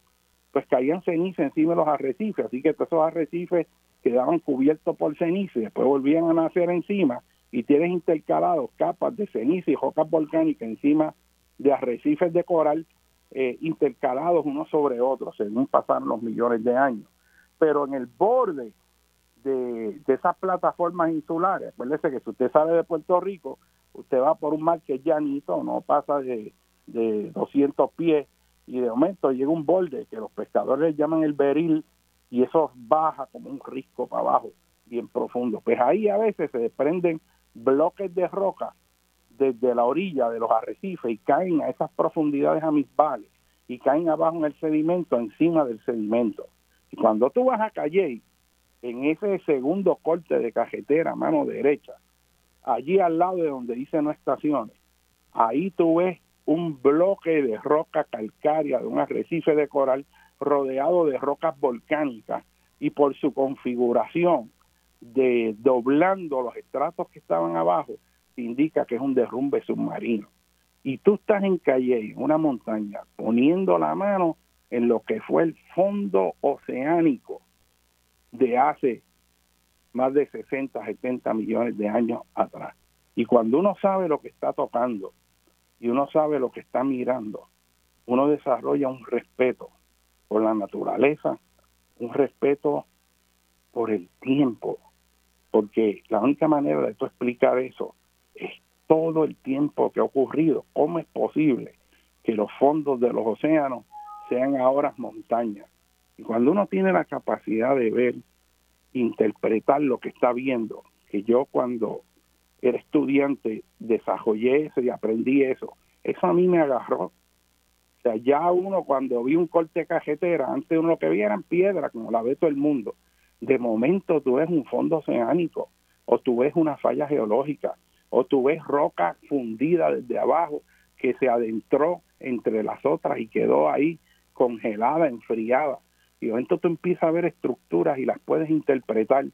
Speaker 1: pues caían ceniza encima de los arrecifes, así que todos esos arrecifes quedaban cubiertos por ceniza y después volvían a nacer encima y tienes intercalados capas de ceniza y rocas volcánicas encima de arrecifes de coral eh, intercalados unos sobre otros según pasaron los millones de años. Pero en el borde de, esas plataformas insulares, acuérdese que si usted sale de Puerto Rico, usted va por un mar que es llanito, no pasa de, de 200 pies y de momento llega un borde que los pescadores llaman el beril y eso baja como un risco para abajo bien profundo. Pues ahí a veces se desprenden bloques de roca desde la orilla de los arrecifes y caen a esas profundidades amisbales y caen abajo en el sedimento, encima del sedimento. Y cuando tú vas a Calle, en ese segundo corte de cajetera, mano derecha, allí al lado de donde dice no estaciones, ahí tú ves un bloque de roca calcárea de un arrecife de coral rodeado de rocas volcánicas y por su configuración de doblando los estratos que estaban abajo, indica que es un derrumbe submarino. Y tú estás en Calle, en una montaña, poniendo la mano en lo que fue el fondo oceánico de hace más de 60, 70 millones de años atrás. Y cuando uno sabe lo que está tocando y uno sabe lo que está mirando, uno desarrolla un respeto por la naturaleza, un respeto por el tiempo, porque la única manera de explicar eso es todo el tiempo que ha ocurrido. ¿Cómo es posible que los fondos de los océanos sean ahora montañas? Y cuando uno tiene la capacidad de ver, interpretar lo que está viendo, que yo cuando era estudiante desarrollé eso y aprendí eso, eso a mí me agarró. O sea, ya uno cuando vi un corte cajetera, antes uno lo que veía eran piedras, como la ve todo el mundo de momento tú ves un fondo oceánico, o tú ves una falla geológica, o tú ves roca fundida desde abajo que se adentró entre las otras y quedó ahí congelada, enfriada. Y de momento tú empiezas a ver estructuras y las puedes interpretar.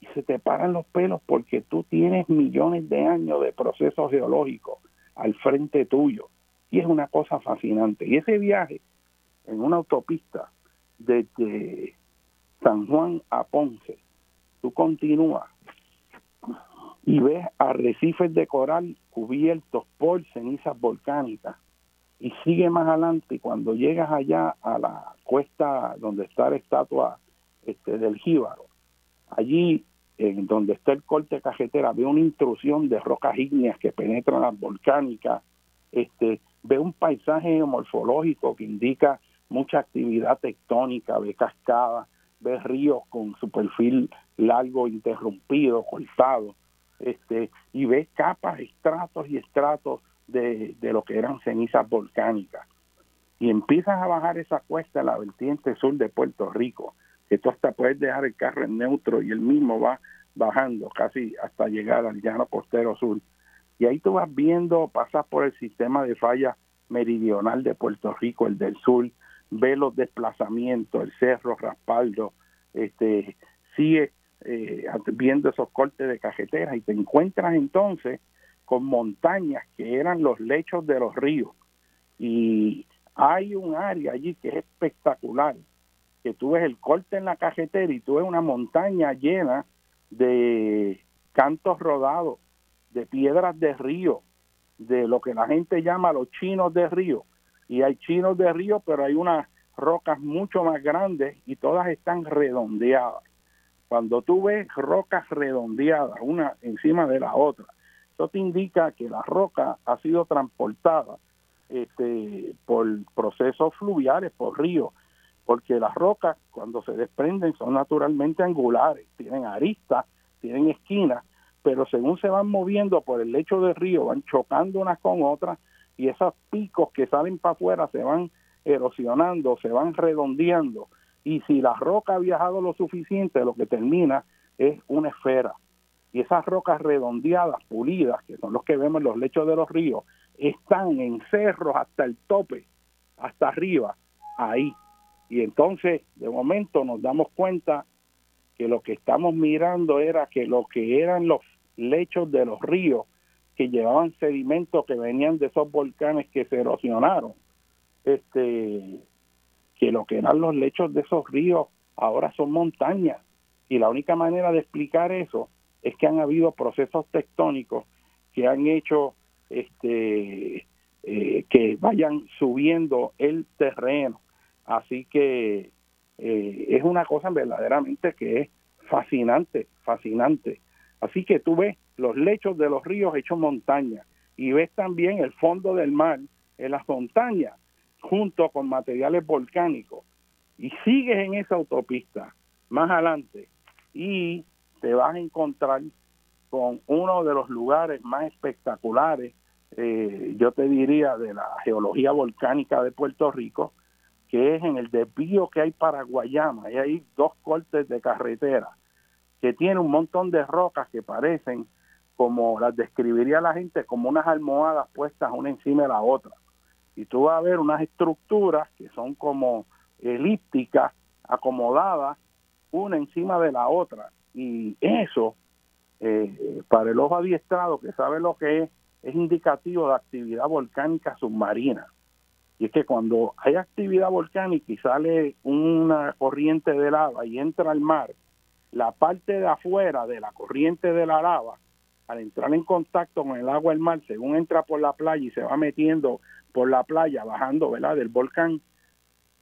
Speaker 1: Y se te paran los pelos porque tú tienes millones de años de procesos geológicos al frente tuyo. Y es una cosa fascinante. Y ese viaje en una autopista desde San Juan a Ponce, tú continúas y ves arrecifes de coral cubiertos por cenizas volcánicas y sigue más adelante y cuando llegas allá a la cuesta donde está la estatua este, del jíbaro, allí en donde está el corte cajetera, ve una intrusión de rocas ígneas que penetran las volcánicas, este, ve un paisaje morfológico que indica mucha actividad tectónica, ve cascadas, ve ríos con su perfil largo, interrumpido, cortado, este, y ve capas, estratos y estratos de, de lo que eran cenizas volcánicas. Y empiezas a bajar esa cuesta la vertiente sur de Puerto Rico, que tú hasta puedes dejar el carro en neutro y el mismo va bajando casi hasta llegar al llano costero sur. Y ahí tú vas viendo, pasas por el sistema de falla meridional de Puerto Rico, el del sur, ve los desplazamientos, el cerro Raspaldo, este, sigue eh, viendo esos cortes de cajeteras y te encuentras entonces con montañas que eran los lechos de los ríos. Y hay un área allí que es espectacular, que tú ves el corte en la cajetera y tú ves una montaña llena de cantos rodados, de piedras de río, de lo que la gente llama los chinos de río. Y hay chinos de río, pero hay unas rocas mucho más grandes y todas están redondeadas. Cuando tú ves rocas redondeadas una encima de la otra, eso te indica que la roca ha sido transportada este, por procesos fluviales, por ríos, porque las rocas cuando se desprenden son naturalmente angulares, tienen aristas, tienen esquinas, pero según se van moviendo por el lecho del río, van chocando unas con otras y esos picos que salen para afuera se van erosionando, se van redondeando y si la roca ha viajado lo suficiente, lo que termina es una esfera. Y esas rocas redondeadas, pulidas, que son los que vemos en los lechos de los ríos, están en cerros hasta el tope, hasta arriba, ahí. Y entonces, de momento, nos damos cuenta que lo que estamos mirando era que lo que eran los lechos de los ríos que llevaban sedimentos que venían de esos volcanes que se erosionaron, este, que lo que eran los lechos de esos ríos ahora son montañas. Y la única manera de explicar eso es que han habido procesos tectónicos que han hecho este eh, que vayan subiendo el terreno. Así que eh, es una cosa verdaderamente que es fascinante, fascinante. Así que tú ves los lechos de los ríos hechos montañas y ves también el fondo del mar en las montañas junto con materiales volcánicos y sigues en esa autopista más adelante y te vas a encontrar con uno de los lugares más espectaculares, eh, yo te diría, de la geología volcánica de Puerto Rico, que es en el desvío que hay para Guayama. Y hay dos cortes de carretera que tiene un montón de rocas que parecen, como las describiría la gente, como unas almohadas puestas una encima de la otra y tú vas a ver unas estructuras que son como elípticas, acomodadas una encima de la otra. Y eso, eh, para el ojo adiestrado que sabe lo que es, es indicativo de actividad volcánica submarina. Y es que cuando hay actividad volcánica y sale una corriente de lava y entra al mar, la parte de afuera de la corriente de la lava, al entrar en contacto con el agua del mar, según entra por la playa y se va metiendo por la playa, bajando, ¿verdad? Del volcán,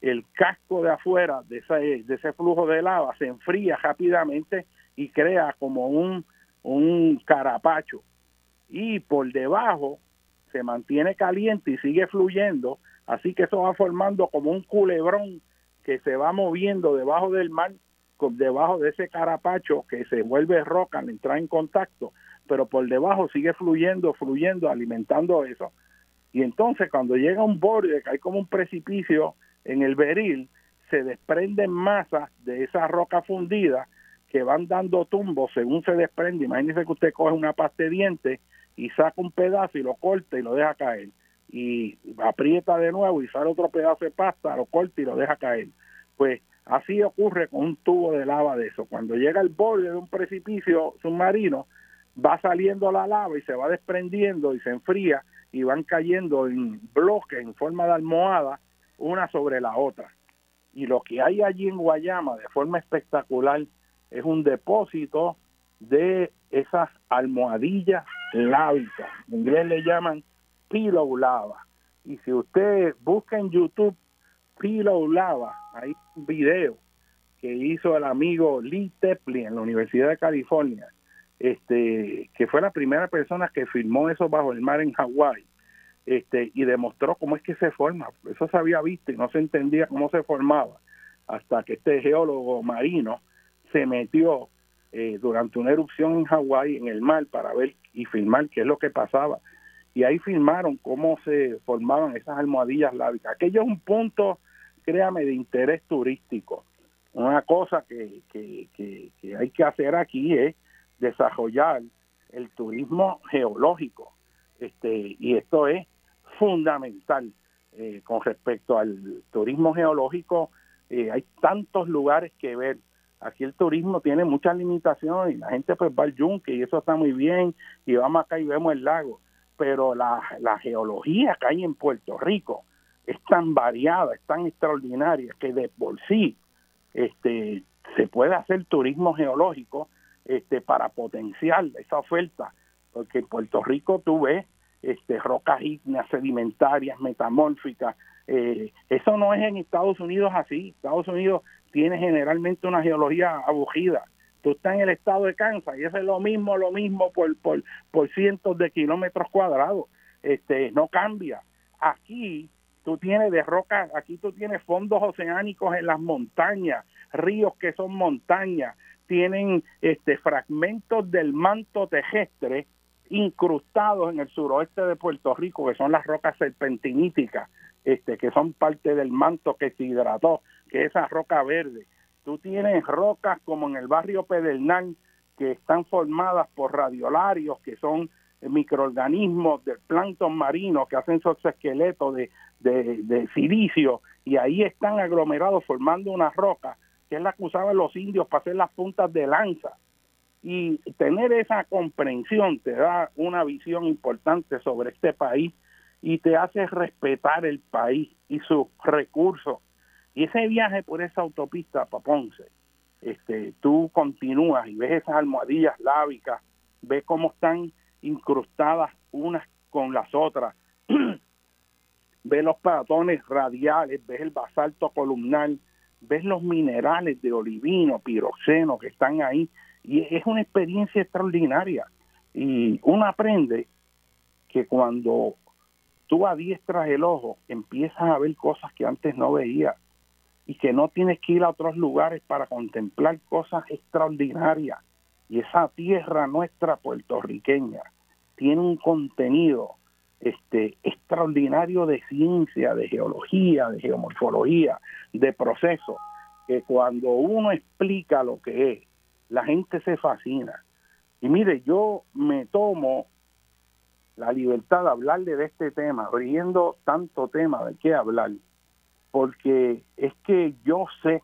Speaker 1: el casco de afuera de ese, de ese flujo de lava se enfría rápidamente y crea como un, un carapacho. Y por debajo se mantiene caliente y sigue fluyendo, así que eso va formando como un culebrón que se va moviendo debajo del mar, debajo de ese carapacho que se vuelve roca al entrar en contacto, pero por debajo sigue fluyendo, fluyendo, alimentando eso. Y entonces cuando llega un borde que hay como un precipicio en el beril, se desprenden masas de esa roca fundida que van dando tumbos según se desprende. Imagínese que usted coge una pasta de dientes y saca un pedazo y lo corta y lo deja caer. Y aprieta de nuevo y sale otro pedazo de pasta, lo corta y lo deja caer. Pues así ocurre con un tubo de lava de eso. Cuando llega al borde de un precipicio submarino, va saliendo la lava y se va desprendiendo y se enfría y van cayendo en bloques en forma de almohada una sobre la otra. Y lo que hay allí en Guayama de forma espectacular es un depósito de esas almohadillas lávicas. En inglés le llaman pillow lava. Y si usted busca en YouTube pillow lava, hay un video que hizo el amigo Lee Tepley en la Universidad de California este, que fue la primera persona que filmó eso bajo el mar en Hawái. este, y demostró cómo es que se forma. Eso se había visto y no se entendía cómo se formaba hasta que este geólogo marino se metió eh, durante una erupción en Hawái en el mar para ver y filmar qué es lo que pasaba. Y ahí filmaron cómo se formaban esas almohadillas lábicas. Aquello es un punto, créame, de interés turístico. Una cosa que, que, que hay que hacer aquí es desarrollar el turismo geológico. Este, y esto es fundamental eh, con respecto al turismo geológico. Eh, hay tantos lugares que ver. Aquí el turismo tiene muchas limitaciones y la gente pues va al yunque y eso está muy bien y vamos acá y vemos el lago. Pero la, la geología que hay en Puerto Rico es tan variada, es tan extraordinaria que de por sí este, se puede hacer turismo geológico este, para potenciar esa oferta, porque en Puerto Rico tú ves este, rocas ígneas, sedimentarias, metamórficas. Eh, eso no es en Estados Unidos así. Estados Unidos tiene generalmente una geología abugida. Tú estás en el estado de Kansas y eso es lo mismo, lo mismo por, por, por cientos de kilómetros cuadrados. Este, no cambia. Aquí tú tienes de rocas, aquí tú tienes fondos oceánicos en las montañas, ríos que son montañas, tienen este fragmentos del manto terrestre incrustados en el suroeste de Puerto Rico, que son las rocas serpentiníticas, este, que son parte del manto que se hidrató, que es esa roca verde. Tú tienes rocas como en el barrio Pedernal, que están formadas por radiolarios, que son microorganismos del plancton marino que hacen esos esqueletos de, de, de silicio y ahí están aglomerados formando una roca que es la que usaban los indios para hacer las puntas de lanza y tener esa comprensión te da una visión importante sobre este país y te hace respetar el país y sus recursos. Y ese viaje por esa autopista para este, tú continúas y ves esas almohadillas lábicas, ves cómo están incrustadas unas con las otras, ves los patrones radiales, ves el basalto columnar, ves los minerales de olivino, piroxeno que están ahí y es una experiencia extraordinaria. Y uno aprende que cuando tú adiestras el ojo, empiezas a ver cosas que antes no veías y que no tienes que ir a otros lugares para contemplar cosas extraordinarias. Y esa tierra nuestra puertorriqueña tiene un contenido este extraordinario de ciencia, de geología, de geomorfología, de procesos, que cuando uno explica lo que es la gente se fascina. Y mire, yo me tomo la libertad de hablarle de este tema, abriendo tanto tema de qué hablar, porque es que yo sé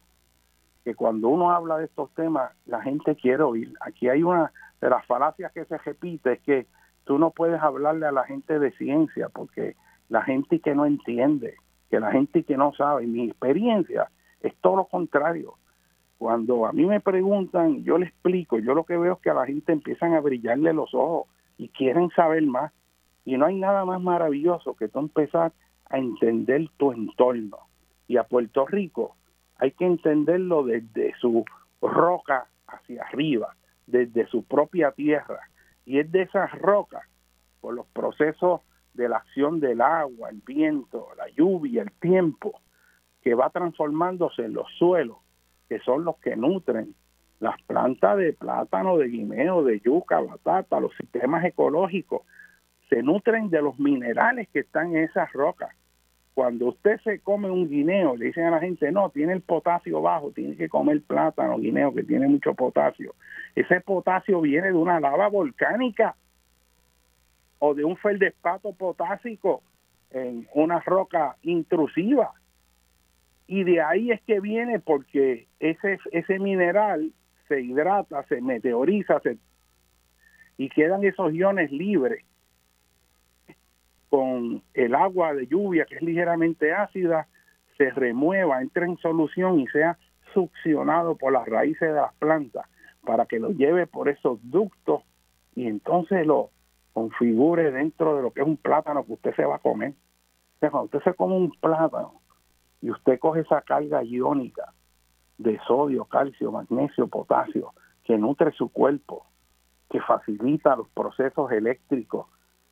Speaker 1: que cuando uno habla de estos temas, la gente quiere oír. Aquí hay una de las falacias que se repite, es que tú no puedes hablarle a la gente de ciencia, porque la gente que no entiende, que la gente que no sabe, mi experiencia es todo lo contrario. Cuando a mí me preguntan, yo le explico, yo lo que veo es que a la gente empiezan a brillarle los ojos y quieren saber más. Y no hay nada más maravilloso que tú empezar a entender tu entorno. Y a Puerto Rico hay que entenderlo desde su roca hacia arriba, desde su propia tierra. Y es de esas rocas, por los procesos de la acción del agua, el viento, la lluvia, el tiempo, que va transformándose en los suelos que son los que nutren las plantas de plátano, de guineo, de yuca, batata, los sistemas ecológicos, se nutren de los minerales que están en esas rocas. Cuando usted se come un guineo, le dicen a la gente, no, tiene el potasio bajo, tiene que comer plátano, guineo, que tiene mucho potasio. Ese potasio viene de una lava volcánica o de un feldespato potásico en una roca intrusiva y de ahí es que viene porque ese, ese mineral se hidrata, se meteoriza se, y quedan esos iones libres con el agua de lluvia que es ligeramente ácida, se remueva, entra en solución y sea succionado por las raíces de las plantas para que lo lleve por esos ductos y entonces lo configure dentro de lo que es un plátano que usted se va a comer. Cuando usted se come un plátano, y usted coge esa carga iónica de sodio, calcio, magnesio, potasio, que nutre su cuerpo, que facilita los procesos eléctricos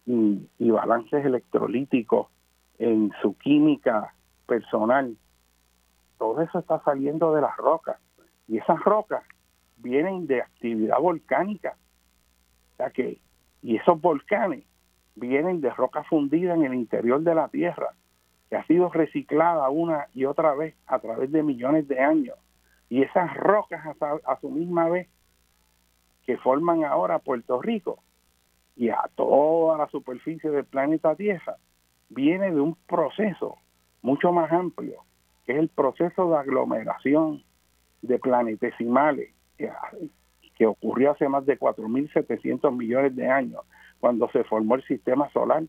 Speaker 1: y, y balances electrolíticos en su química personal, todo eso está saliendo de las rocas. Y esas rocas vienen de actividad volcánica. O que, y esos volcanes vienen de roca fundida en el interior de la Tierra, que ha sido reciclada una y otra vez a través de millones de años. Y esas rocas a su misma vez que forman ahora Puerto Rico y a toda la superficie del planeta Tierra, viene de un proceso mucho más amplio, que es el proceso de aglomeración de planetesimales que, que ocurrió hace más de 4.700 millones de años, cuando se formó el sistema solar.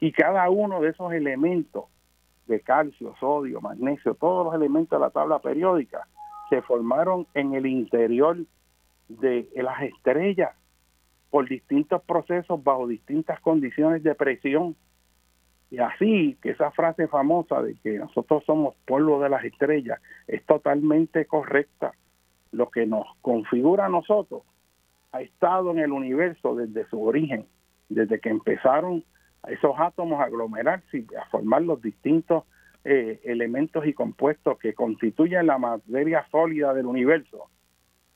Speaker 1: Y cada uno de esos elementos de calcio, sodio, magnesio, todos los elementos de la tabla periódica, se formaron en el interior de las estrellas por distintos procesos bajo distintas condiciones de presión y así que esa frase famosa de que nosotros somos polvo de las estrellas es totalmente correcta. Lo que nos configura a nosotros ha estado en el universo desde su origen, desde que empezaron esos átomos a aglomerarse y a formar los distintos eh, elementos y compuestos que constituyen la materia sólida del universo,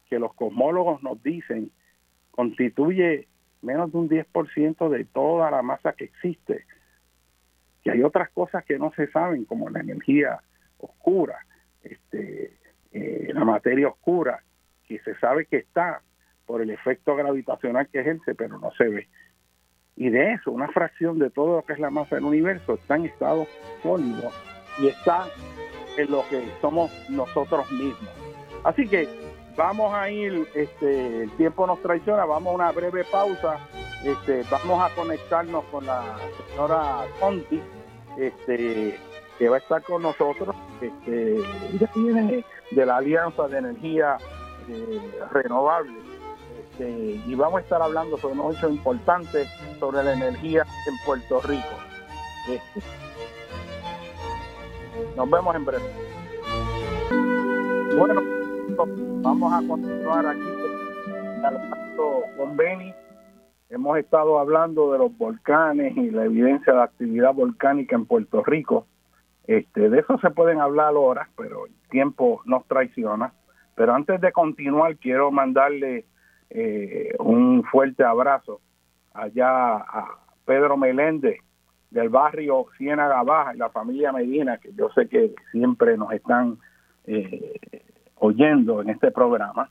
Speaker 1: que los cosmólogos nos dicen constituye menos de un 10% de toda la masa que existe y hay otras cosas que no se saben, como la energía oscura, este, eh, la materia oscura, que se sabe que está por el efecto gravitacional que ejerce, pero no se ve. Y de eso, una fracción de todo lo que es la masa del universo está en estado sólido y está en lo que somos nosotros mismos. Así que vamos a ir, este, el tiempo nos traiciona, vamos a una breve pausa, este, vamos a conectarnos con la señora Conti, este, que va a estar con nosotros, este, viene de la Alianza de Energía eh, Renovable. Este, y vamos a estar hablando sobre unos hechos importantes sobre la energía en Puerto Rico. Este, nos vemos en breve. Bueno, vamos a continuar aquí con Beni Hemos estado hablando de los volcanes y la evidencia de actividad volcánica en Puerto Rico. Este, de eso se pueden hablar horas, pero el tiempo nos traiciona. Pero antes de continuar, quiero mandarle eh, un fuerte abrazo allá a Pedro Meléndez del barrio Ciénaga Baja y la familia Medina, que yo sé que siempre nos están eh, oyendo en este programa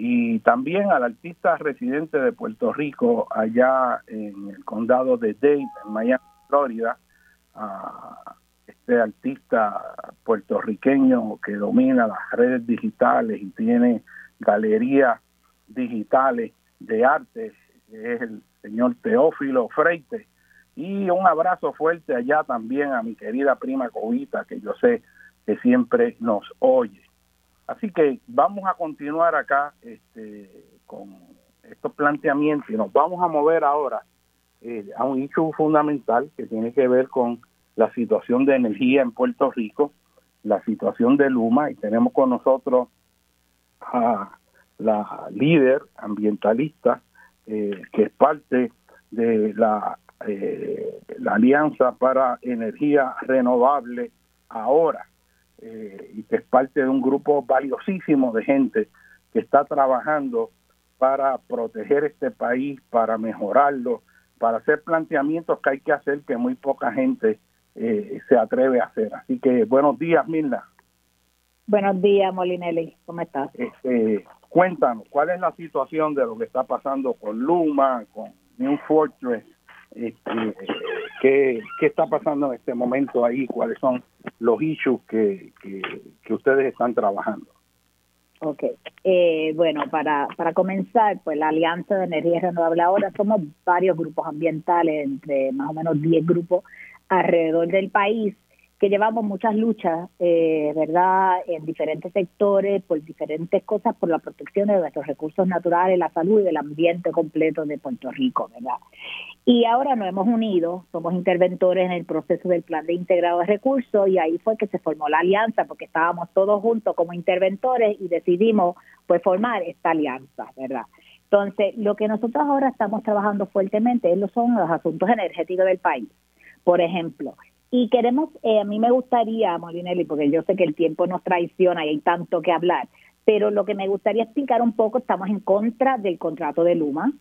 Speaker 1: y también al artista residente de Puerto Rico allá en el condado de Dade, en Miami, Florida, este artista puertorriqueño que domina las redes digitales y tiene galerías digitales de arte, es el señor Teófilo Freite. Y un abrazo fuerte allá también a mi querida prima Covita, que yo sé que siempre nos oye. Así que vamos a continuar acá este, con estos planteamientos y nos vamos a mover ahora eh, a un hecho fundamental que tiene que ver con la situación de energía en Puerto Rico, la situación de Luma y tenemos con nosotros a la líder ambientalista eh, que es parte de la, eh, la Alianza para Energía Renovable ahora eh, y que es parte de un grupo valiosísimo de gente que está trabajando para proteger este país, para mejorarlo, para hacer planteamientos que hay que hacer que muy poca gente eh, se atreve a hacer. Así que buenos días, Mirna.
Speaker 2: Buenos días, Molinelli. ¿Cómo estás?
Speaker 1: Este, cuéntanos, ¿cuál es la situación de lo que está pasando con Luma, con New Fortress? Este, ¿qué, ¿Qué está pasando en este momento ahí? ¿Cuáles son los issues que, que, ustedes están trabajando.
Speaker 2: Ok, eh, bueno, para, para comenzar, pues la Alianza de Energía Renovable ahora somos varios grupos ambientales, entre más o menos 10 grupos alrededor del país, que llevamos muchas luchas, eh, ¿verdad?, en diferentes sectores, por diferentes cosas, por la protección de nuestros recursos naturales, la salud y del ambiente completo de Puerto Rico, ¿verdad? Y ahora nos hemos unido, somos interventores en el proceso del plan de integrado de recursos y ahí fue que se formó la alianza porque estábamos todos juntos como interventores y decidimos pues formar esta alianza, ¿verdad? Entonces, lo que nosotros ahora estamos trabajando fuertemente son los asuntos energéticos del país. Por ejemplo, y queremos, eh, a mí me gustaría, Molinelli, porque yo sé que el tiempo nos traiciona y hay tanto que hablar, pero lo que me gustaría explicar un poco, estamos en contra del contrato de Luma,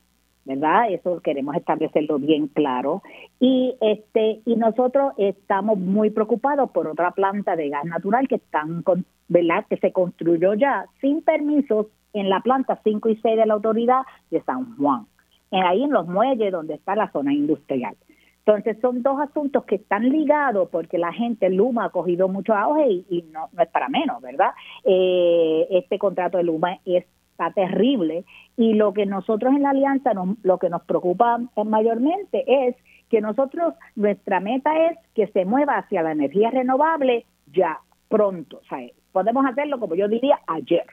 Speaker 2: ¿verdad? Eso queremos establecerlo bien claro. Y este y nosotros estamos muy preocupados por otra planta de gas natural que están ¿verdad? que se construyó ya sin permisos en la planta 5 y 6 de la autoridad de San Juan. Ahí en los muelles donde está la zona industrial. Entonces son dos asuntos que están ligados porque la gente, Luma ha cogido mucho auge y, no, no, es para menos, ¿verdad? Eh, este contrato de Luma está terrible y lo que nosotros en la alianza, lo que nos preocupa mayormente es que nosotros, nuestra meta es que se mueva hacia la energía renovable ya pronto, o sea, podemos hacerlo como yo diría ayer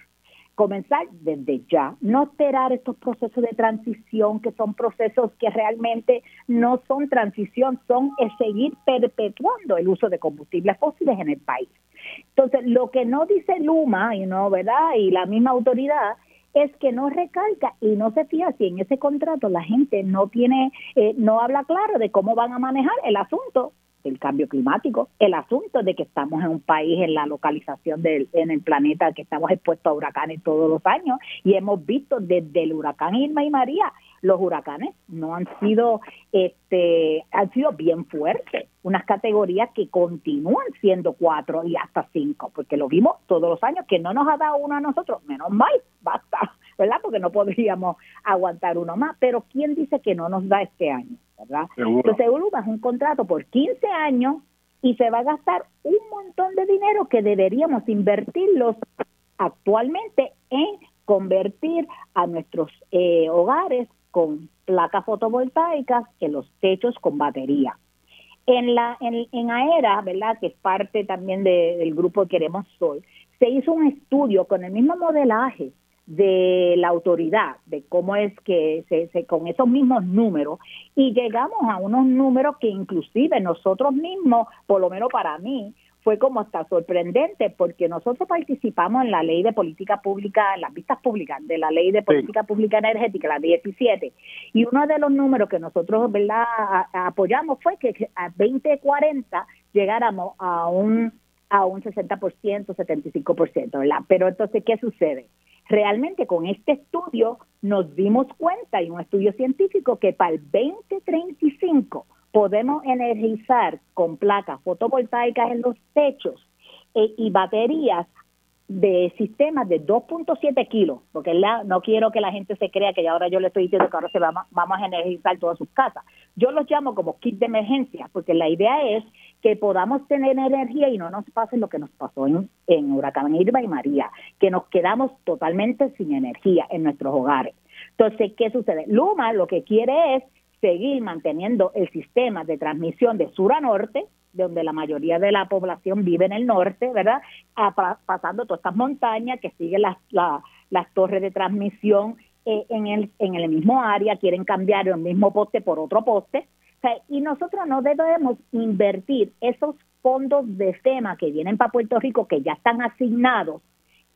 Speaker 2: comenzar desde ya, no esperar estos procesos de transición que son procesos que realmente no son transición, son el seguir perpetuando el uso de combustibles fósiles en el país. Entonces, lo que no dice Luma y no, ¿verdad? Y la misma autoridad es que no recalca y no se fía si en ese contrato la gente no tiene, eh, no habla claro de cómo van a manejar el asunto el cambio climático, el asunto de que estamos en un país en la localización del en el planeta que estamos expuestos a huracanes todos los años y hemos visto desde el huracán Irma y María los huracanes no han sido este han sido bien fuertes unas categorías que continúan siendo cuatro y hasta cinco porque lo vimos todos los años que no nos ha dado uno a nosotros menos mal basta verdad porque no podríamos aguantar uno más pero quién dice que no nos da este año ¿verdad? Entonces Luma es un contrato por 15 años y se va a gastar un montón de dinero que deberíamos invertirlos actualmente en convertir a nuestros eh, hogares con placas fotovoltaicas en los techos con batería. En la en, en AERA, ¿verdad? Que es parte también del grupo Queremos Sol, se hizo un estudio con el mismo modelaje de la autoridad, de cómo es que se, con esos mismos números, y llegamos a unos números que inclusive nosotros mismos, por lo menos para mí, fue como hasta sorprendente porque nosotros participamos en la ley de política pública, en las vistas públicas de la ley de política pública energética, la 17, y uno de los números que nosotros verdad apoyamos fue que a 2040 llegáramos a un a un 60%, 75%, ¿verdad? Pero entonces, ¿qué sucede? Realmente con este estudio nos dimos cuenta, y un estudio científico, que para el 2035 podemos energizar con placas fotovoltaicas en los techos eh, y baterías de sistemas de 2.7 kilos, porque la, no quiero que la gente se crea que ahora yo le estoy diciendo que ahora se va, vamos a energizar todas sus casas. Yo los llamo como kit de emergencia, porque la idea es que podamos tener energía y no nos pase lo que nos pasó en, en Huracán Irma y María, que nos quedamos totalmente sin energía en nuestros hogares. Entonces, ¿qué sucede? Luma lo que quiere es seguir manteniendo el sistema de transmisión de sur a norte, donde la mayoría de la población vive en el norte, ¿verdad? pasando todas estas montañas que siguen las, las torres de transmisión eh, en, el, en el mismo área, quieren cambiar el mismo poste por otro poste. y nosotros no debemos invertir esos fondos de FEMA que vienen para Puerto Rico, que ya están asignados,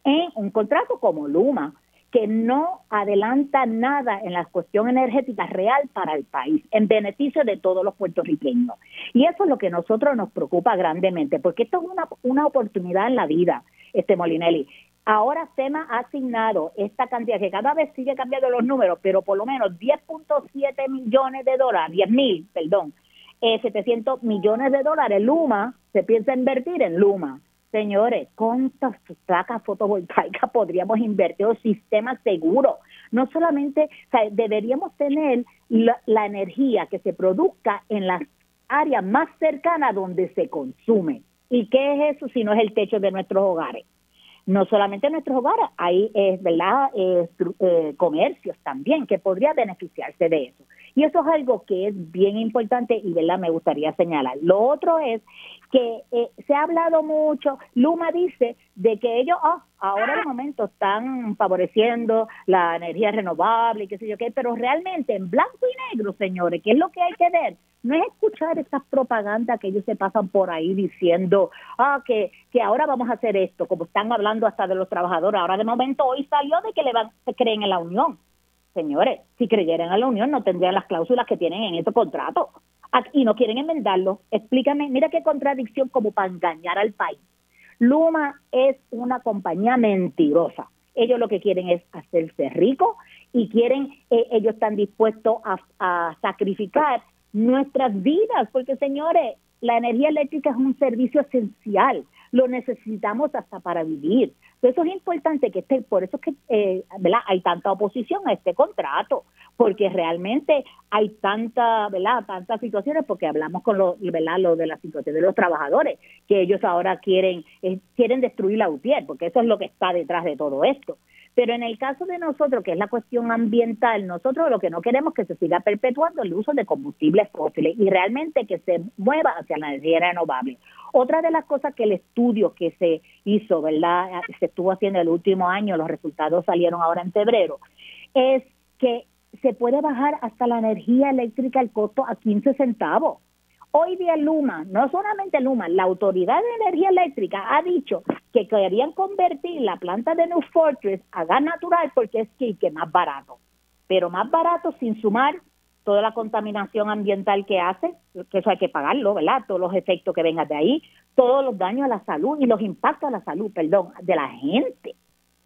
Speaker 2: en un contrato como Luma que no adelanta nada en la cuestión energética real para el país, en beneficio de todos los puertorriqueños. Y eso es lo que a nosotros nos preocupa grandemente, porque esto es una, una oportunidad en la vida, este Molinelli. Ahora SEMA ha asignado esta cantidad, que cada vez sigue cambiando los números, pero por lo menos 10.7 millones de dólares, 10 mil, perdón, eh, 700 millones de dólares. Luma se piensa invertir en Luma. Señores, ¿cuántas placas fotovoltaicas podríamos invertir o sistemas seguros? No solamente, o sea, deberíamos tener la, la energía que se produzca en las áreas más cercanas donde se consume. ¿Y qué es eso si no es el techo de nuestros hogares? no solamente en nuestros hogares, hay es verdad eh, eh, comercios también que podría beneficiarse de eso. Y eso es algo que es bien importante y verdad me gustaría señalar. Lo otro es que eh, se ha hablado mucho, Luma dice de que ellos oh, ahora el momento están favoreciendo la energía renovable y qué sé yo qué, pero realmente en blanco y negro, señores, ¿qué es lo que hay que ver? No es escuchar estas propagandas que ellos se pasan por ahí diciendo, ah, que, que ahora vamos a hacer esto, como están hablando hasta de los trabajadores. Ahora de momento hoy salió de que le van, se creen en la unión. Señores, si creyeran a la Unión no tendrían las cláusulas que tienen en estos contratos y no quieren enmendarlo. Explícame, mira qué contradicción como para engañar al país. Luma es una compañía mentirosa. Ellos lo que quieren es hacerse ricos y quieren, eh, ellos están dispuestos a sacrificar nuestras vidas, porque señores, la energía eléctrica es un servicio esencial, lo necesitamos hasta para vivir. Eso es importante que esté, por eso es que eh, hay tanta oposición a este contrato, porque realmente hay tanta, ¿verdad? tantas situaciones, porque hablamos con lo, ¿verdad? lo de la situación de los trabajadores, que ellos ahora quieren, eh, quieren destruir la UTIER, porque eso es lo que está detrás de todo esto. Pero en el caso de nosotros, que es la cuestión ambiental, nosotros lo que no queremos es que se siga perpetuando el uso de combustibles fósiles y realmente que se mueva hacia la energía renovable. Otra de las cosas que el estudio que se hizo, ¿verdad? Se estuvo haciendo el último año, los resultados salieron ahora en febrero, es que se puede bajar hasta la energía eléctrica el costo a 15 centavos. Hoy día Luma, no solamente Luma, la Autoridad de Energía Eléctrica ha dicho que querían convertir la planta de New Fortress a gas natural porque es que, más barato. Pero más barato sin sumar toda la contaminación ambiental que hace, que eso hay que pagarlo, ¿verdad? Todos los efectos que vengan de ahí, todos los daños a la salud y los impactos a la salud, perdón, de la gente.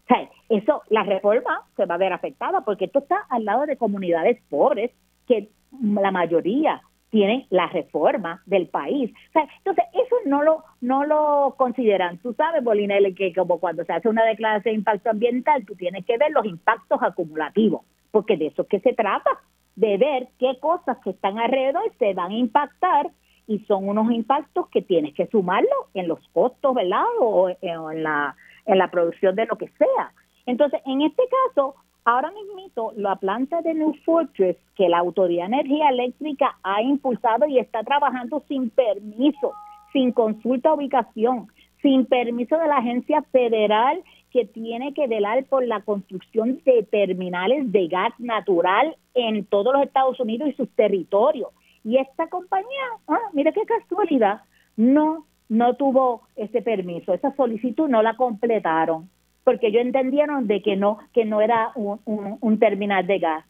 Speaker 2: O eso, la reforma se va a ver afectada porque esto está al lado de comunidades pobres que la mayoría tienen la reforma del país. entonces, eso no lo no lo consideran. Tú sabes, Bolinelli, que como cuando se hace una declaración de impacto ambiental, tú tienes que ver los impactos acumulativos, porque de eso es que se trata, de ver qué cosas que están alrededor se van a impactar y son unos impactos que tienes que sumarlo en los costos, ¿verdad? O en la, en la producción de lo que sea. Entonces, en este caso, Ahora mismo, la planta de New Fortress, que la Autoridad de Energía Eléctrica ha impulsado y está trabajando sin permiso, sin consulta ubicación, sin permiso de la agencia federal que tiene que velar por la construcción de terminales de gas natural en todos los Estados Unidos y sus territorios. Y esta compañía, ah, mira qué casualidad, no, no tuvo ese permiso, esa solicitud no la completaron porque ellos entendieron de que no que no era un, un, terminal de gas.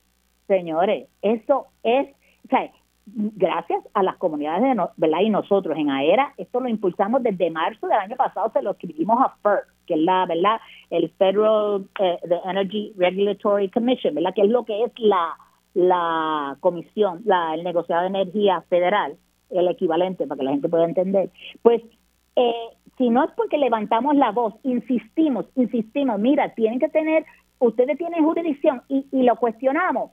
Speaker 2: Señores, eso es, o sea, gracias a las comunidades de ¿verdad? y nosotros en AERA, esto lo impulsamos desde marzo del año pasado, se lo escribimos a FERC, que es la, ¿verdad? El Federal eh, Energy Regulatory Commission, ¿verdad? Que es lo que es la, la comisión, la, el negociado de energía federal, el equivalente para que la gente pueda entender. Pues eh, si no es porque levantamos la voz, insistimos, insistimos, mira, tienen que tener, ustedes tienen jurisdicción y, lo cuestionamos,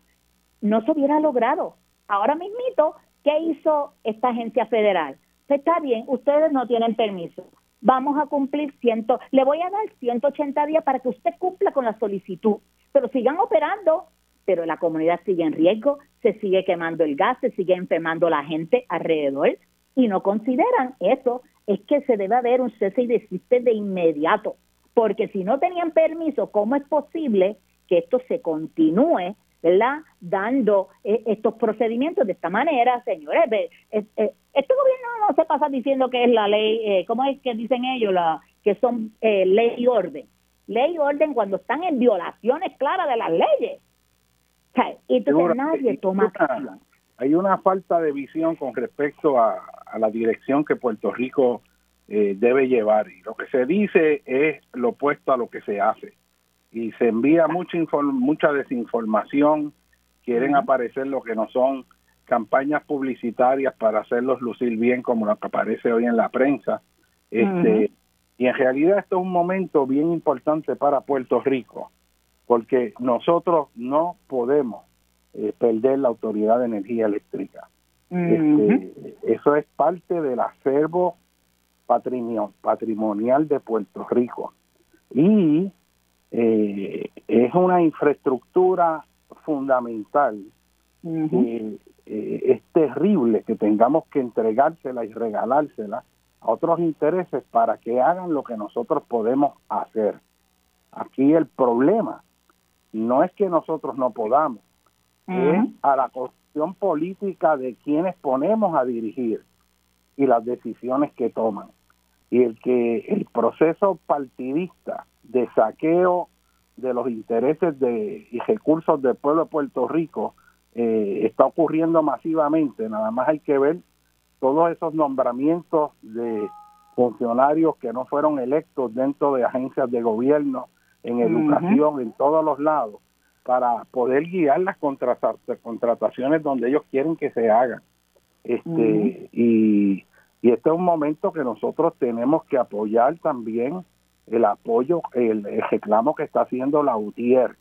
Speaker 2: no se hubiera logrado. Ahora mismito, ¿qué hizo esta agencia federal? Pues está bien, ustedes no tienen permiso. Vamos a cumplir ciento, le voy a dar 180 días para que usted cumpla con la solicitud, pero sigan operando, pero la comunidad sigue en riesgo, se sigue quemando el gas, se sigue enfermando la gente alrededor y no consideran eso es que se debe haber un cese y desiste de inmediato, porque si no tenían permiso, ¿cómo es posible que esto se continúe, ¿verdad? Dando eh, estos procedimientos de esta manera, señores. Este gobierno no se pasa diciendo que es la ley, eh, ¿cómo es que dicen ellos? La, que son ley y orden. Ley y orden cuando están en violaciones claras de las leyes. y entonces nadie toma acción
Speaker 1: hay una falta de visión con respecto a, la dirección que Puerto Rico eh, debe llevar. Y lo que se dice es lo opuesto a lo que se hace. Y se envía mucha, mucha desinformación, quieren aparecer lo que no son campañas publicitarias para hacerlos lucir bien como lo que aparece hoy en la prensa. Este, Y en realidad esto es un momento bien importante para Puerto Rico, porque nosotros no podemos eh, perder la Autoridad de Energía Eléctrica. Este, eso es parte del acervo patrimonial de Puerto Rico. Y eh, es una infraestructura fundamental. Eh, es terrible que tengamos que entregársela y regalársela a otros intereses para que hagan lo que nosotros podemos hacer. Aquí el problema no es que nosotros no podamos, es a la cuestión política de quienes ponemos a dirigir y las decisiones que toman. Y el que el proceso partidista de saqueo de los intereses de, y recursos del pueblo de Puerto Rico eh, está ocurriendo masivamente. Nada más hay que ver todos esos nombramientos de funcionarios que no fueron electos dentro de agencias de gobierno, en educación, en todos los lados, para poder guiar las contrataciones donde ellos quieren que se hagan. Este, y, y este es un momento que nosotros tenemos que apoyar también el apoyo, el, reclamo que está haciendo la UTIER.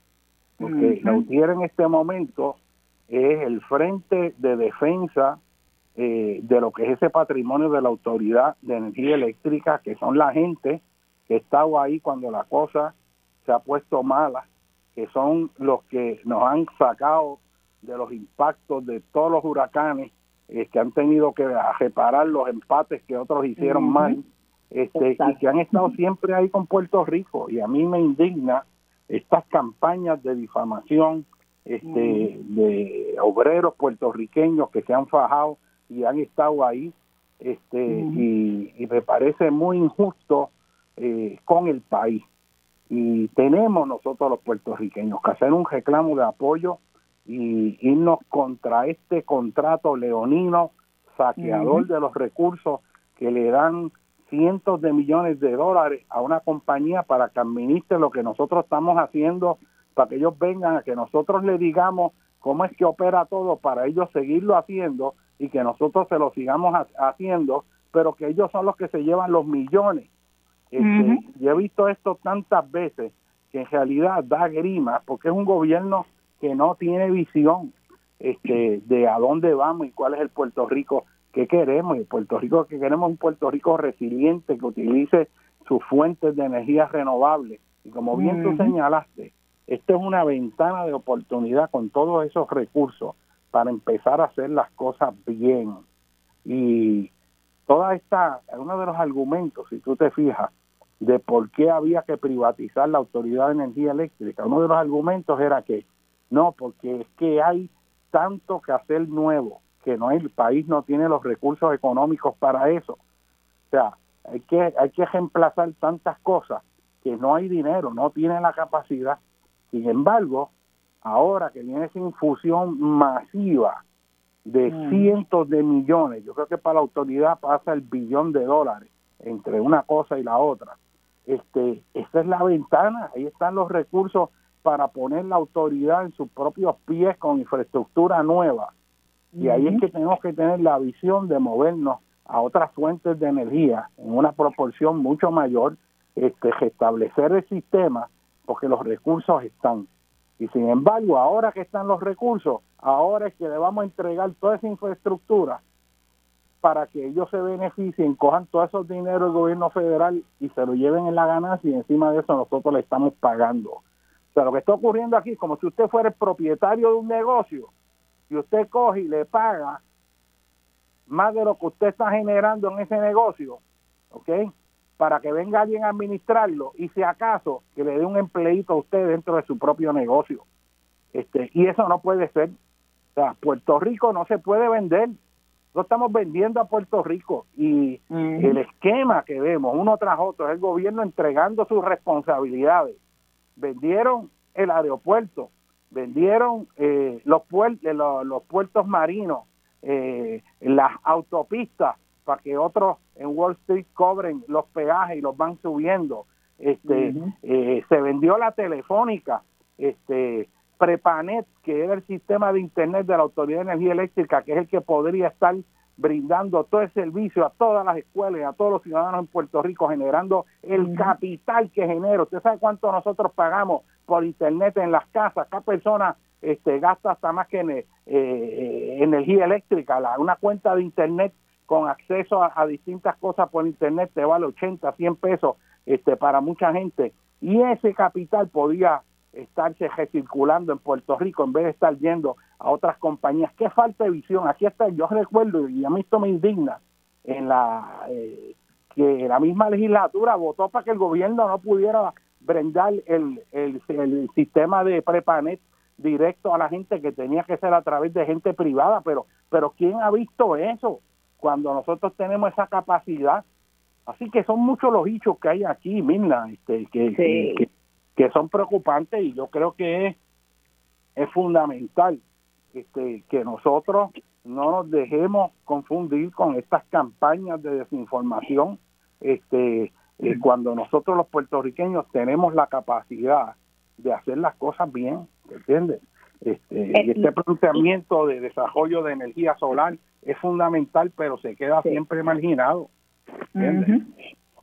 Speaker 1: Porque la UTIER en este momento es el frente de defensa eh, de lo que es ese patrimonio de la Autoridad de Energía Eléctrica, que son la gente que estaba ahí cuando la cosa se ha puesto mala, que son los que nos han sacado de los impactos de todos los huracanes eh, que han tenido que reparar los empates que otros hicieron mal este, y que han estado siempre ahí con Puerto Rico. Y a mí me indigna estas campañas de difamación este, de obreros puertorriqueños que se han fajado y han estado ahí. Este, y, me parece muy injusto eh, con el país. Y tenemos nosotros los puertorriqueños que hacer un reclamo de apoyo y irnos contra este contrato leonino saqueador de los recursos que le dan cientos de millones de dólares a una compañía para que administre lo que nosotros estamos haciendo, para que ellos vengan a que nosotros le digamos cómo es que opera todo para ellos seguirlo haciendo y que nosotros se lo sigamos haciendo, pero que ellos son los que se llevan los millones. Este, Yo he visto esto tantas veces que en realidad da grima porque es un gobierno que no tiene visión este, de a dónde vamos y cuál es el Puerto Rico ¿Qué queremos? Y Puerto Rico que queremos un Puerto Rico resiliente que utilice sus fuentes de energía renovables. Y como bien tú señalaste, esta es una ventana de oportunidad con todos esos recursos para empezar a hacer las cosas bien. Y toda esta, uno de los argumentos, si tú te fijas, de por qué había que privatizar la Autoridad de Energía Eléctrica, uno de los argumentos era que no, porque es que hay tanto que hacer nuevo, que no el país no tiene los recursos económicos para eso. O sea, hay que hay que reemplazar tantas cosas que no hay dinero, no tiene la capacidad. Sin embargo, ahora que viene esa infusión masiva de mm. cientos de millones, yo creo que para la autoridad pasa el billón de dólares entre una cosa y la otra. Este, esta es la ventana, ahí están los recursos para poner la autoridad en sus propios pies con infraestructura nueva y ahí es que tenemos que tener la visión de movernos a otras fuentes de energía en una proporción mucho mayor, este, restablecer el sistema, porque los recursos están. Y sin embargo, ahora que están los recursos, ahora es que le vamos a entregar toda esa infraestructura para que ellos se beneficien, cojan todo esos dinero del gobierno federal y se lo lleven en la ganancia y encima de eso nosotros le estamos pagando. O sea, lo que está ocurriendo aquí es como si usted fuera el propietario de un negocio si usted coge y le paga más de lo que usted está generando en ese negocio, ¿ok? Para que venga alguien a administrarlo y si acaso que le dé un empleito a usted dentro de su propio negocio. Este, y eso no puede ser. O sea, Puerto Rico no se puede vender. No estamos vendiendo a Puerto Rico y el esquema que vemos uno tras otro es el gobierno entregando sus responsabilidades. Vendieron el aeropuerto, vendieron eh, los, puertos, los, puertos marinos, eh, las autopistas, para que otros en Wall Street cobren los peajes y los van subiendo. Este, eh, se vendió la telefónica, este, Prepanet, que era el sistema de Internet de la Autoridad de Energía Eléctrica, que es el que podría estar brindando todo el servicio a todas las escuelas y a todos los ciudadanos en Puerto Rico, generando el capital que genera. ¿Usted sabe cuánto nosotros pagamos por Internet en las casas? Cada persona este, gasta hasta más que en, eh, eh, energía eléctrica. La, una cuenta de Internet con acceso a, distintas cosas por Internet te vale 80, 100 pesos este, para mucha gente. Y ese capital podía estarse recirculando en Puerto Rico en vez de estar yendo a otras compañías. Qué falta de visión. Aquí está, yo recuerdo, y a mí esto me indigna, en la eh, que la misma legislatura votó para que el gobierno no pudiera brindar el, el, el sistema de prepanet directo a la gente que tenía que ser a través de gente privada, pero pero ¿quién ha visto eso cuando nosotros tenemos esa capacidad? Así que son muchos los hechos que hay aquí, Mirna, este, que, que que son preocupantes y yo creo que es, es fundamental este, que nosotros no nos dejemos confundir con estas campañas de desinformación este eh, cuando nosotros los puertorriqueños tenemos la capacidad de hacer las cosas bien, ¿entiendes? Este, y eh, este planteamiento de desarrollo de energía solar es fundamental, pero se queda siempre marginado.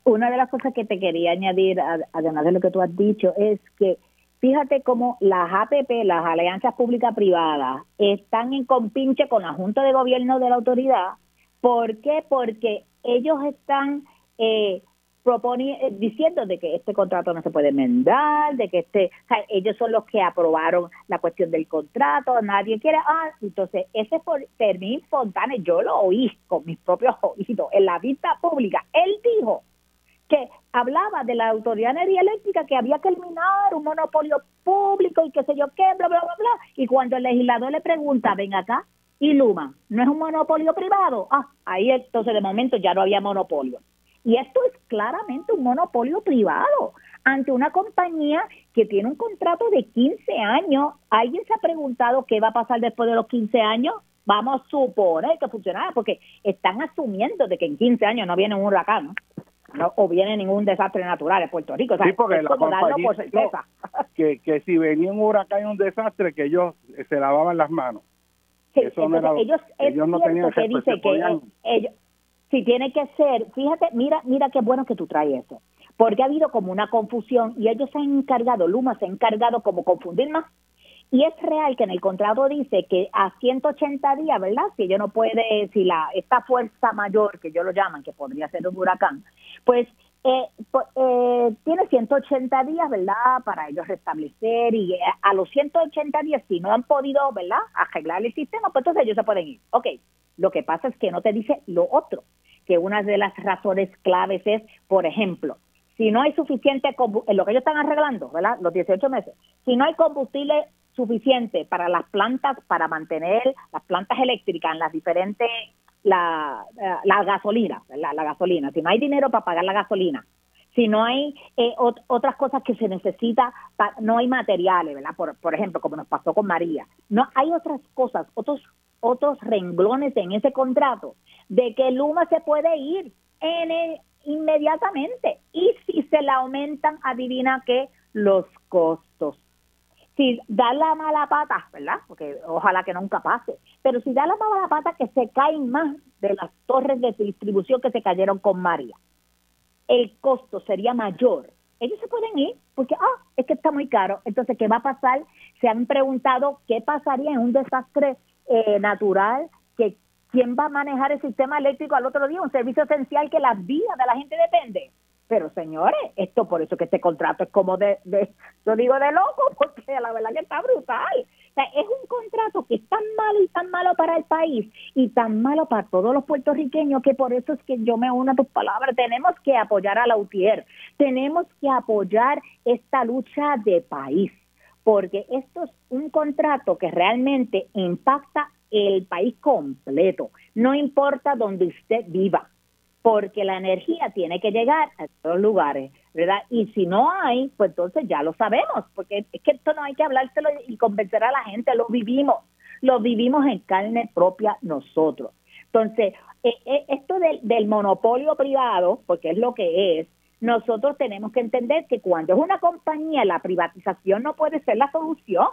Speaker 2: Una de las cosas que te quería añadir, además de lo que tú has dicho, es que fíjate cómo las APP, las alianzas públicas-privadas, están en compinche con la Junta de Gobierno de la autoridad. ¿Por qué? Porque ellos están eh, propone, eh, diciendo de que este contrato no se puede enmendar, de que este, ellos son los que aprobaron la cuestión del contrato, nadie quiere, ah, entonces ese Fermín Fontane, yo lo oí con mis propios oídos en la vista pública, él dijo que hablaba de la Autoridad de Energía Eléctrica que había que eliminar un monopolio público y qué sé yo qué, bla, bla, bla, bla, y cuando el legislador le pregunta, ven acá, y Luma, ¿no es un monopolio privado? Ah, ahí entonces de momento ya no había monopolio. Y esto es claramente un monopolio privado ante una compañía que tiene un contrato de 15 años. ¿Alguien se ha preguntado qué va a pasar después de los 15 años? Vamos a suponer que funcionará, porque están asumiendo de que en 15 años no viene un huracán. ¿no? o viene ningún desastre natural en Puerto Rico.
Speaker 1: sí, porque la compañía, que, que si venía un huracán y un desastre, que ellos se lavaban las manos.
Speaker 2: Sí, Eso no ellos, ellos no tenían que, dice que ellos, si tiene que ser, fíjate, mira, mira qué bueno que tú traes eso, porque ha habido como una confusión y ellos se han encargado, Luma se ha encargado como confundir más. Y es real que en el contrato dice que a 180 días, ¿verdad? Si ellos no puede, si la esta fuerza mayor, que ellos lo llaman, que podría ser un huracán, pues eh, eh, tiene 180 días, ¿verdad? Para ellos restablecer y eh, a los 180 días, si no han podido, ¿verdad? Arreglar el sistema, pues entonces ellos se pueden ir. Ok, lo que pasa es que no te dice lo otro que una de las razones claves es, por ejemplo, si no hay suficiente en lo que ellos están arreglando, ¿verdad? Los 18 meses, si no hay combustible suficiente para las plantas, para mantener las plantas eléctricas en las diferentes, la, la gasolina, ¿verdad? La gasolina, si no hay dinero para pagar la gasolina, si no hay eh, otras cosas que se necesita, no hay materiales, ¿verdad? Por, por ejemplo, como nos pasó con María. No hay otras cosas, otros otros renglones en ese contrato de que Luma se puede ir en inmediatamente y si se le aumentan, adivina qué, los costos. Si da la mala pata, ¿verdad? Porque ojalá que nunca pase, pero si da la mala pata que se caen más de las torres de distribución que se cayeron con María, el costo sería mayor. Ellos se pueden ir porque, ah, es que está muy caro. Entonces, ¿qué va a pasar? Se han preguntado qué pasaría en un desastre eh, natural, que quién va a manejar el sistema eléctrico al otro día, un servicio esencial que la vida de la gente depende. Pero señores, esto por eso que este contrato es como de, de yo digo de loco, porque la verdad que está brutal. O sea, es un contrato que es tan malo y tan malo para el país y tan malo para todos los puertorriqueños que por eso es que yo me uno a tus palabras. Tenemos que apoyar a la UTIER, tenemos que apoyar esta lucha de país porque esto es un contrato que realmente impacta el país completo, no importa donde usted viva, porque la energía tiene que llegar a todos lugares, ¿verdad? Y si no hay, pues entonces ya lo sabemos, porque es que esto no hay que hablárselo y convencer a la gente, lo vivimos, lo vivimos en carne propia nosotros. Entonces, eh, eh, esto del, del monopolio privado, porque es lo que es, nosotros tenemos que entender que cuando es una compañía, la privatización no puede ser la solución.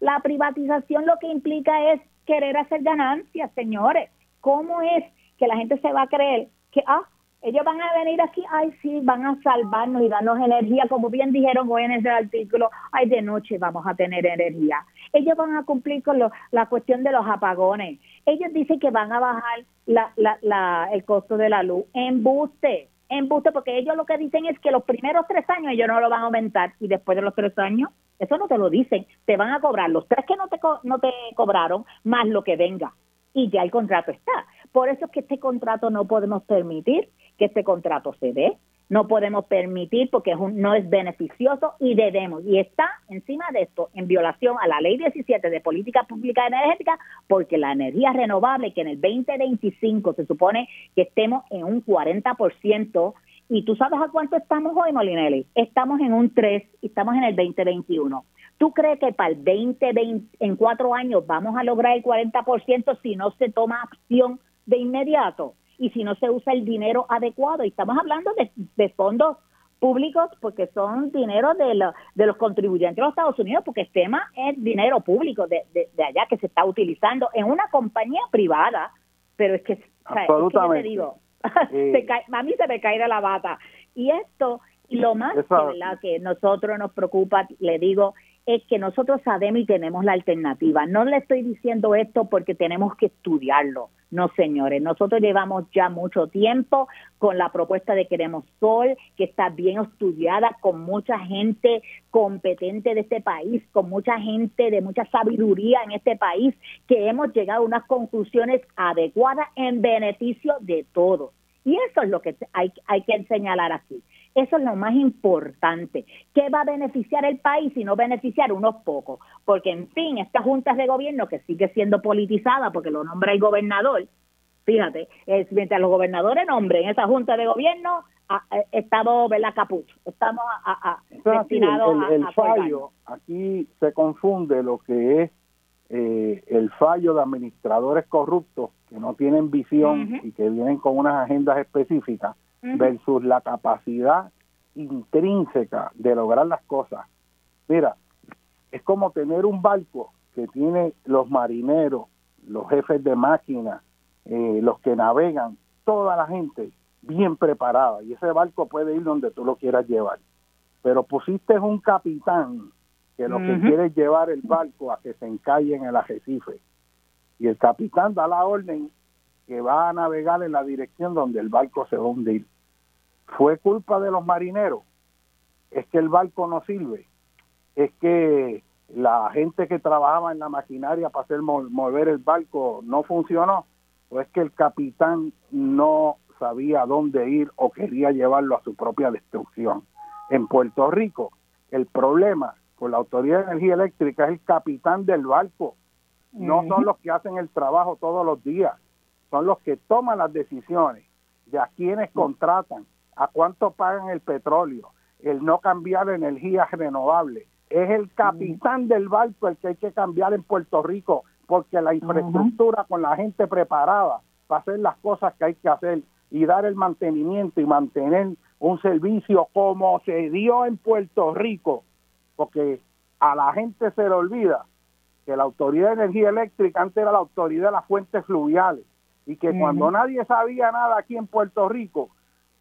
Speaker 2: La privatización lo que implica es querer hacer ganancias, señores. ¿Cómo es que la gente se va a creer que, ah, ellos van a venir aquí, ay, sí, van a salvarnos y darnos energía, como bien dijeron hoy en ese artículo, ay, de noche vamos a tener energía. Ellos van a cumplir con la cuestión de los apagones. Ellos dicen que van a bajar la, la, la, el costo de la luz. Embuste embuste porque ellos lo que dicen es que los primeros tres años ellos no lo van a aumentar y después de los tres años, eso no te lo dicen, te van a cobrar los tres que no te, no te cobraron más lo que venga y ya el contrato está. Por eso es que este contrato no podemos permitir que este contrato se dé no podemos permitir porque no es beneficioso y debemos. Y está encima de esto en violación a la ley 17 de política pública energética porque la energía renovable que en el 2025 se supone que estemos en un 40% ¿Y tú sabes a cuánto estamos hoy, Molinelli? Estamos en un 3 y estamos en el 2021. ¿Tú crees que para el 2020, en cuatro años, vamos a lograr el 40% si no se toma acción de inmediato y si no se usa el dinero adecuado? Y estamos hablando de, fondos públicos porque son dinero de, de los contribuyentes de los Estados Unidos, porque el tema es dinero público de, de, allá que se está utilizando en una compañía privada, pero es que, o te digo, a mí se me cae de la bata. Y esto, y lo más que nosotros nos preocupa, le digo, es que nosotros sabemos y tenemos la alternativa. No le estoy diciendo esto porque tenemos que estudiarlo. No, señores, nosotros llevamos ya mucho tiempo con la propuesta de Queremos Sol, que está bien estudiada, con mucha gente competente de este país, con mucha gente de mucha sabiduría en este país, que hemos llegado a unas conclusiones adecuadas en beneficio de todos. Y eso es lo que hay, hay que señalar aquí. Eso es lo más importante. ¿Qué va a beneficiar el país y no beneficiar unos pocos? Porque, en fin, estas juntas de gobierno que sigue siendo politizada porque lo nombra el gobernador, fíjate, es, mientras los gobernadores nombren esa junta de gobierno, estamos, ¿verdad, Capucho? Estamos a,
Speaker 1: destinados el, el, fallo, aquí se confunde lo que es eh, el fallo de administradores corruptos que no tienen visión y que vienen con unas agendas específicas versus la capacidad intrínseca de lograr las cosas. Mira, es como tener un barco que tiene los marineros, los jefes de máquina, eh, los que navegan, toda la gente bien preparada y ese barco puede ir donde tú lo quieras llevar. Pero pusiste un capitán que lo que quiere es llevar el barco a que se encalle en el arrecife y el capitán da la orden que va a navegar en la dirección donde el barco se va a hundir. ¿Fue culpa de los marineros? ¿Es que el barco no sirve? ¿Es que la gente que trabajaba en la maquinaria para hacer mover el barco no funcionó? ¿O es que el capitán no sabía dónde ir o quería llevarlo a su propia destrucción? En Puerto Rico, el problema con la Autoridad de Energía Eléctrica es el capitán del barco. No son los que hacen el trabajo todos los días son los que toman las decisiones de a quienes contratan, a cuánto pagan el petróleo, el no cambiar energía renovable. Es el capitán del barco el que hay que cambiar en Puerto Rico, porque la infraestructura con la gente preparada para hacer las cosas que hay que hacer y dar el mantenimiento y mantener un servicio como se dio en Puerto Rico, porque a la gente se le olvida que la Autoridad de Energía Eléctrica antes era la Autoridad de las Fuentes Fluviales y que cuando nadie sabía nada aquí en Puerto Rico,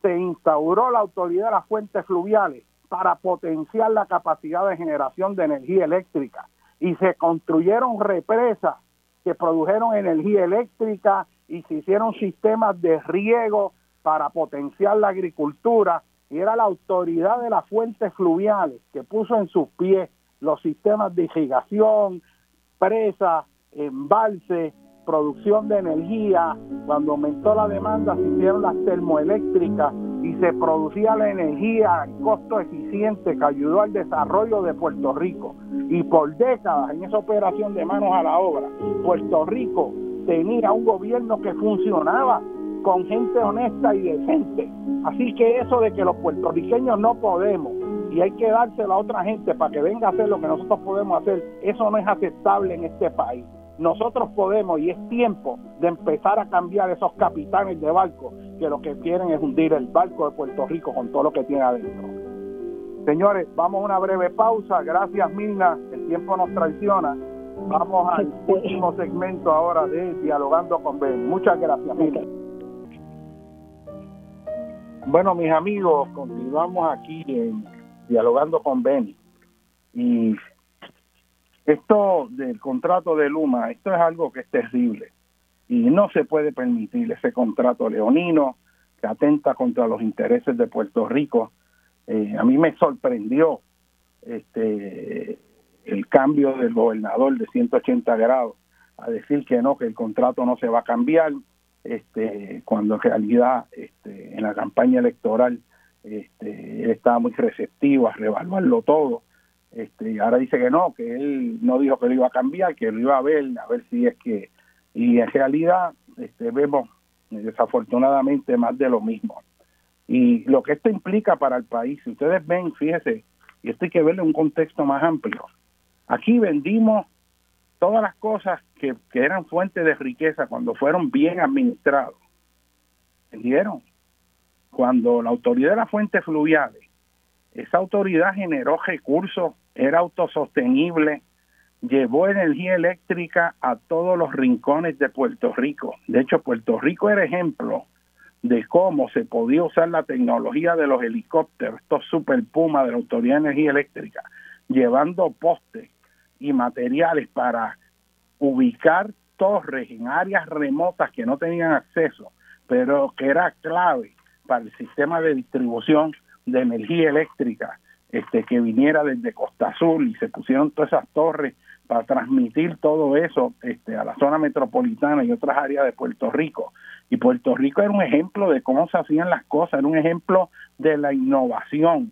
Speaker 1: se instauró la autoridad de las fuentes fluviales para potenciar la capacidad de generación de energía eléctrica. Y se construyeron represas que produjeron energía eléctrica y se hicieron sistemas de riego para potenciar la agricultura. Y era la autoridad de las fuentes fluviales que puso en sus pies los sistemas de irrigación, presas, embalses producción de energía, cuando aumentó la demanda se hicieron las termoeléctricas y se producía la energía en costo eficiente que ayudó al desarrollo de Puerto Rico. Y por décadas en esa operación de manos a la obra, Puerto Rico tenía un gobierno que funcionaba con gente honesta y decente. Así que eso de que los puertorriqueños no podemos y hay que dárselo a otra gente para que venga a hacer lo que nosotros podemos hacer, eso no es aceptable en este país. Nosotros podemos y es tiempo de empezar a cambiar esos capitanes de barco que lo que quieren es hundir el barco de Puerto Rico con todo lo que tiene adentro. Señores, vamos a una breve pausa. Gracias, Milna. El tiempo nos traiciona. Vamos al último segmento ahora de Dialogando con Ben. Muchas gracias, Milna. Bueno, mis amigos, continuamos aquí en Dialogando con Ben. Y esto del contrato de Luma, esto es algo que es terrible y no se puede permitir ese contrato leonino que atenta contra los intereses de Puerto Rico. Eh, a mí me sorprendió este el cambio del gobernador de 180 grados a decir que no, que el contrato no se va a cambiar, este, cuando en realidad este, en la campaña electoral este, él estaba muy receptivo a revaluarlo todo este, ahora dice que no, que él no dijo que lo iba a cambiar, que lo iba a ver, a ver si es que... Y en realidad este, vemos desafortunadamente más de lo mismo. Y lo que esto implica para el país, si ustedes ven, fíjese, y esto hay que verle un contexto más amplio. Aquí vendimos todas las cosas que, que eran fuentes de riqueza cuando fueron bien administrados. ¿Entendieron? Cuando la autoridad de las fuentes fluviales, esa autoridad generó recursos, era autosostenible, llevó energía eléctrica a todos los rincones de Puerto Rico. De hecho, Puerto Rico era ejemplo de cómo se podía usar la tecnología de los helicópteros, estos super Puma de la Autoridad de Energía Eléctrica, llevando postes y materiales para ubicar torres en áreas remotas que no tenían acceso, pero que era clave para el sistema de distribución de energía eléctrica este que viniera desde Costa Azul y se pusieron todas esas torres para transmitir todo eso este, a la zona metropolitana y otras áreas de Puerto Rico. Y Puerto Rico era un ejemplo de cómo se hacían las cosas, era un ejemplo de la innovación.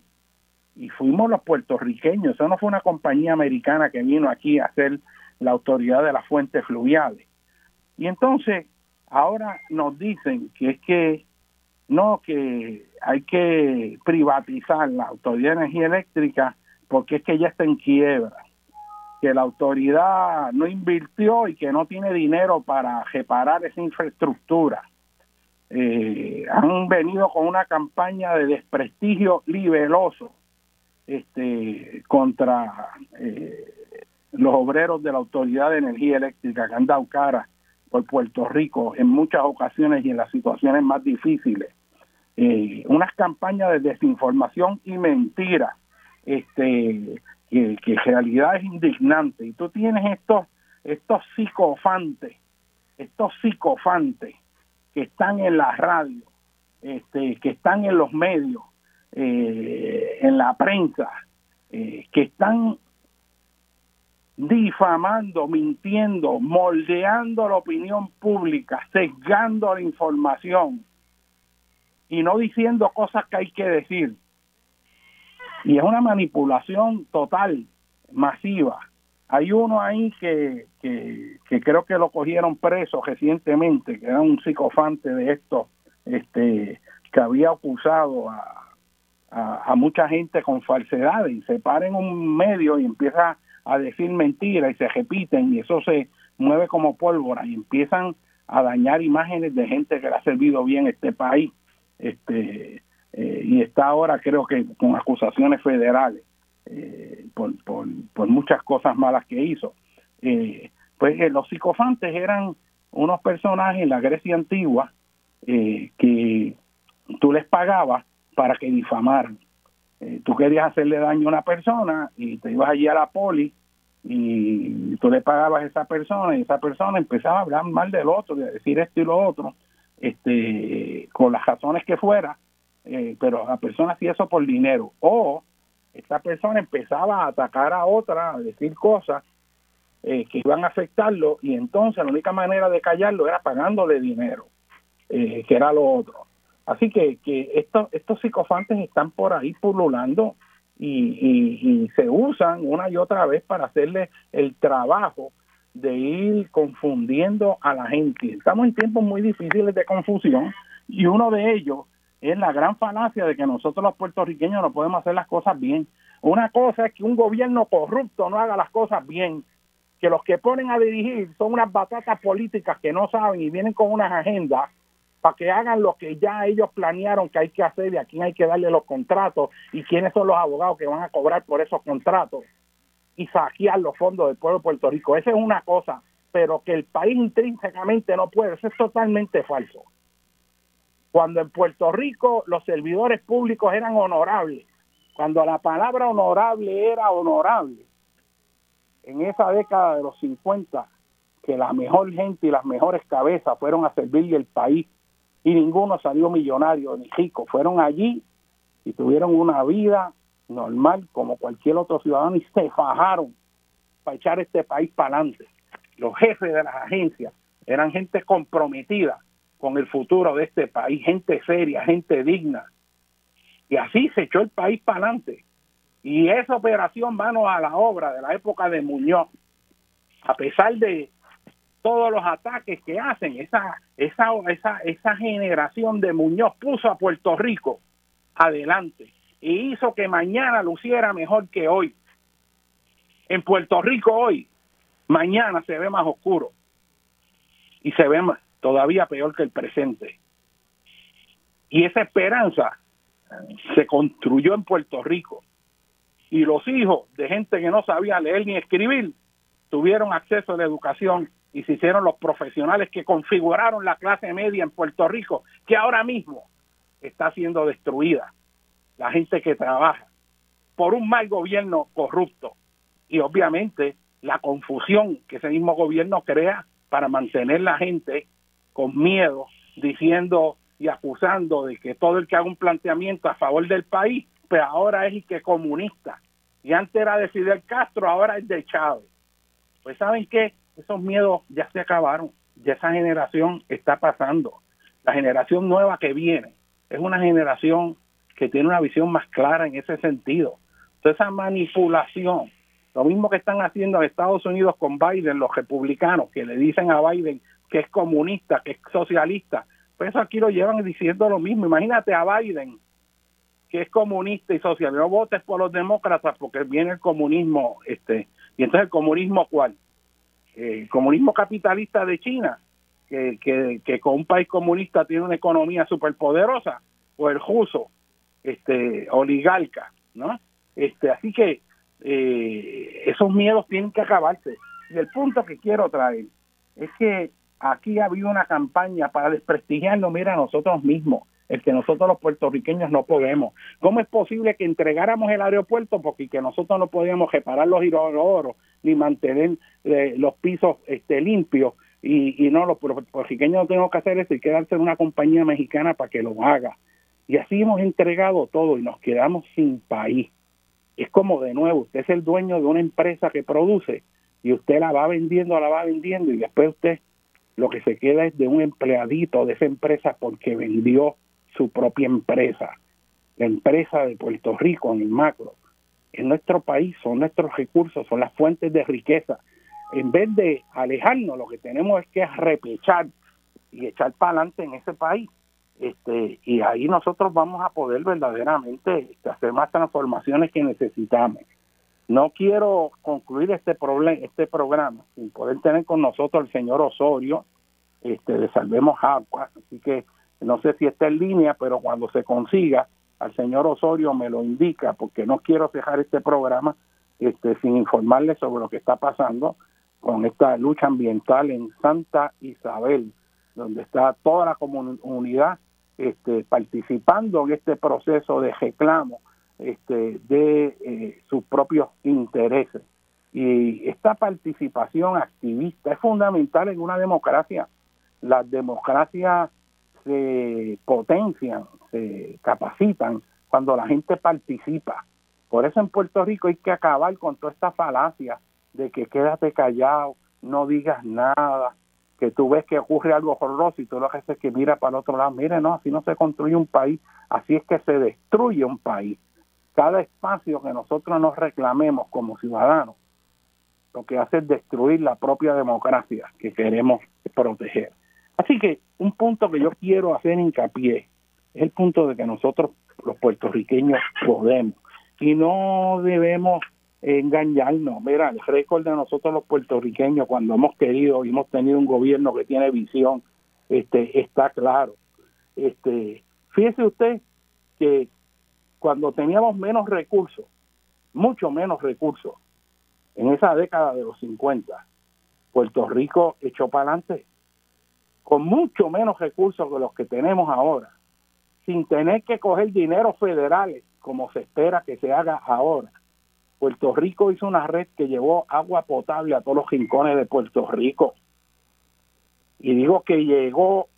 Speaker 1: Y fuimos los puertorriqueños, eso no fue una compañía americana que vino aquí a hacer la autoridad de las fuentes fluviales. Y entonces, ahora nos dicen que es que no, que hay que privatizar la autoridad de energía eléctrica porque es que ya está en quiebra que la autoridad no invirtió y que no tiene dinero para reparar esa infraestructura. Eh, han venido con una campaña de desprestigio libeloso este, contra eh, los obreros de la Autoridad de Energía Eléctrica que han dado cara por Puerto Rico en muchas ocasiones y en las situaciones más difíciles. Eh, unas campañas de desinformación y mentira este, que, en realidad es indignante. Y tú tienes estos, estos psicofantes, estos psicofantes que están en la radio, este, que están en los medios, eh, en la prensa, eh, que están difamando, mintiendo, moldeando la opinión pública, sesgando la información y no diciendo cosas que hay que decir. Y es una manipulación total, masiva. Hay uno ahí que, que, creo que lo cogieron preso recientemente, que era un psicofante de esto, este, que había acusado a, a, mucha gente con falsedades y se para en un medio y empieza a decir mentiras y se repiten y eso se mueve como pólvora y empiezan a dañar imágenes de gente que le ha servido bien este país. Este, eh, y está ahora creo que con acusaciones federales eh, por, por, muchas cosas malas que hizo. Eh, pues los psicofantes eran unos personajes en la Grecia antigua que tú les pagabas para que difamaran. tú querías hacerle daño a una persona y te ibas allí a la poli y tú le pagabas a esa persona y esa persona empezaba a hablar mal del otro, de decir esto y lo otro, este, con las razones que fuera, eh, pero la persona hacía eso por dinero. O esta persona empezaba a atacar a otra, a decir cosas eh, que iban a afectarlo y entonces la única manera de callarlo era pagándole dinero, eh, que era lo otro. Así que, que estos, estos psicofantes están por ahí pululando y, y, se usan una y otra vez para hacerle el trabajo de ir confundiendo a la gente. Estamos en tiempos muy difíciles de confusión y uno de ellos es la gran falacia de que nosotros los puertorriqueños no podemos hacer las cosas bien. Una cosa es que un gobierno corrupto no haga las cosas bien, que los que ponen a dirigir son unas batatas políticas que no saben y vienen con unas agendas para que hagan lo que ya ellos planearon que hay que hacer y a quién hay que darle los contratos y quiénes son los abogados que van a cobrar por esos contratos y saquear los fondos del pueblo de Puerto Rico. Esa es una cosa, pero que el país intrínsecamente no puede, eso es totalmente falso. Cuando en Puerto Rico los servidores públicos eran honorables, cuando la palabra honorable era honorable, en esa década de los 50, que la mejor gente y las mejores cabezas fueron a servirle al país y ninguno salió millonario ni rico, fueron allí y tuvieron una vida normal como cualquier otro ciudadano y se fajaron para echar este país para adelante. Los jefes de las agencias eran gente comprometida con el futuro de este país, gente seria, gente digna. Y así se echó el país para adelante. Y esa operación manos a la obra de la época de Muñoz, a pesar de todos los ataques que hacen. Esa, esa, esa, esa generación de Muñoz puso a Puerto Rico adelante y hizo que mañana luciera mejor que hoy. En Puerto Rico hoy, mañana se ve más oscuro y se ve todavía peor que el presente. Y esa esperanza se construyó en Puerto Rico. Y los hijos de gente que no sabía leer ni escribir tuvieron acceso a la educación y se hicieron los profesionales que configuraron la clase media en Puerto Rico, que ahora mismo está siendo destruida. La gente que trabaja por un mal gobierno corrupto y obviamente la confusión que ese mismo gobierno crea para mantener la gente con miedo, diciendo y acusando de que todo el que haga un planteamiento a favor del país, pues ahora es y que comunista. Y antes era de Fidel Castro, ahora es de Chávez. Pues saben qué, esos miedos ya se acabaron, ya esa generación está pasando. La generación nueva que viene es una generación que tiene una visión más clara en ese sentido. Toda esa manipulación, lo mismo que están haciendo en Estados Unidos con Biden, los republicanos, que le dicen a Biden que es comunista, que es socialista, pues eso aquí lo llevan diciendo lo mismo. Imagínate a Biden, que es comunista y socialista, no votes por los demócratas porque viene el comunismo, este, y entonces el comunismo cuál? el comunismo capitalista de China, que, que, con un país comunista tiene una economía superpoderosa, o el ruso, este, oligarca, ¿no? Este, así que eh, esos miedos tienen que acabarse. Y el punto que quiero traer es que aquí ha habido una campaña para desprestigiarnos, mira, a nosotros mismos el que nosotros los puertorriqueños no podemos. ¿Cómo es posible que entregáramos el aeropuerto porque que nosotros no podíamos reparar los oro ni mantener eh, los pisos este, limpios y, y no los puertorriqueños no tenemos que hacer eso y quedarse en una compañía mexicana para que lo haga? Y así hemos entregado todo y nos quedamos sin país. Es como de nuevo, usted es el dueño de una empresa que produce y usted la va vendiendo, la va vendiendo y después usted lo que se queda es de un empleadito de esa empresa porque vendió su propia empresa, la empresa de Puerto Rico en el macro. En nuestro país son nuestros recursos, son las fuentes de riqueza. En vez de alejarnos, lo que tenemos es que repechar y echar para adelante en ese país. Este, y ahí nosotros vamos a poder verdaderamente hacer más transformaciones que necesitamos. No quiero concluir este este programa sin poder tener con nosotros al señor Osorio, este, de Salvemos Agua. Así que no sé si está en línea, pero cuando se consiga, al señor Osorio me lo indica, porque no quiero dejar este programa este, sin informarle sobre lo que está pasando con esta lucha ambiental en Santa Isabel, donde está toda la comunidad este, participando en este proceso de reclamo este, de eh, sus propios intereses. Y esta participación activista es fundamental en una democracia. Las democracias se potencian, se capacitan cuando la gente participa. Por eso en Puerto Rico hay que acabar con toda esta falacia de que quédate callado, no digas nada, que tú ves que ocurre algo horroroso y tú lo que haces es que mira para el otro lado. Mire, no, así no se construye un país, así es que se destruye un país. Cada espacio que nosotros nos reclamemos como ciudadanos, lo que hace es destruir la propia democracia que queremos proteger. Así que un punto que yo quiero hacer hincapié es el punto de que nosotros, los puertorriqueños, podemos y no debemos engañarnos. Mira, el récord de nosotros los puertorriqueños cuando hemos querido y hemos tenido un gobierno que tiene visión, este está claro. Este, fíjese usted que cuando teníamos menos recursos, mucho menos recursos, en esa década de los 50, Puerto Rico echó para adelante con mucho menos recursos que los que tenemos ahora, sin tener que coger dinero federales como se espera que se haga ahora. Puerto Rico hizo una red que llevó agua potable a todos los rincones de Puerto Rico. Y digo que llegó,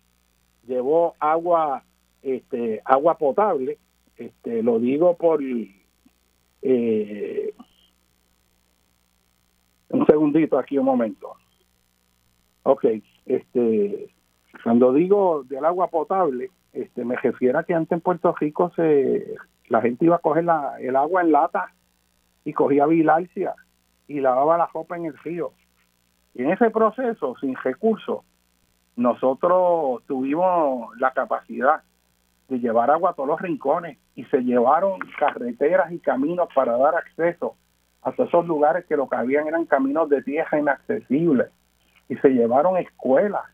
Speaker 1: llevó agua, este, agua potable, este, lo digo por eh, un segundito aquí un momento. Ok, este cuando digo del agua potable, este, me refiero a que antes en Puerto Rico se, la gente iba a coger la, el agua en lata y cogía bilarcia y lavaba la ropa en el río. Y en ese proceso, sin recursos, nosotros tuvimos la capacidad de llevar agua a todos los rincones y se llevaron carreteras y caminos para dar acceso a esos lugares que lo que habían eran caminos de tierra inaccesibles y se llevaron escuelas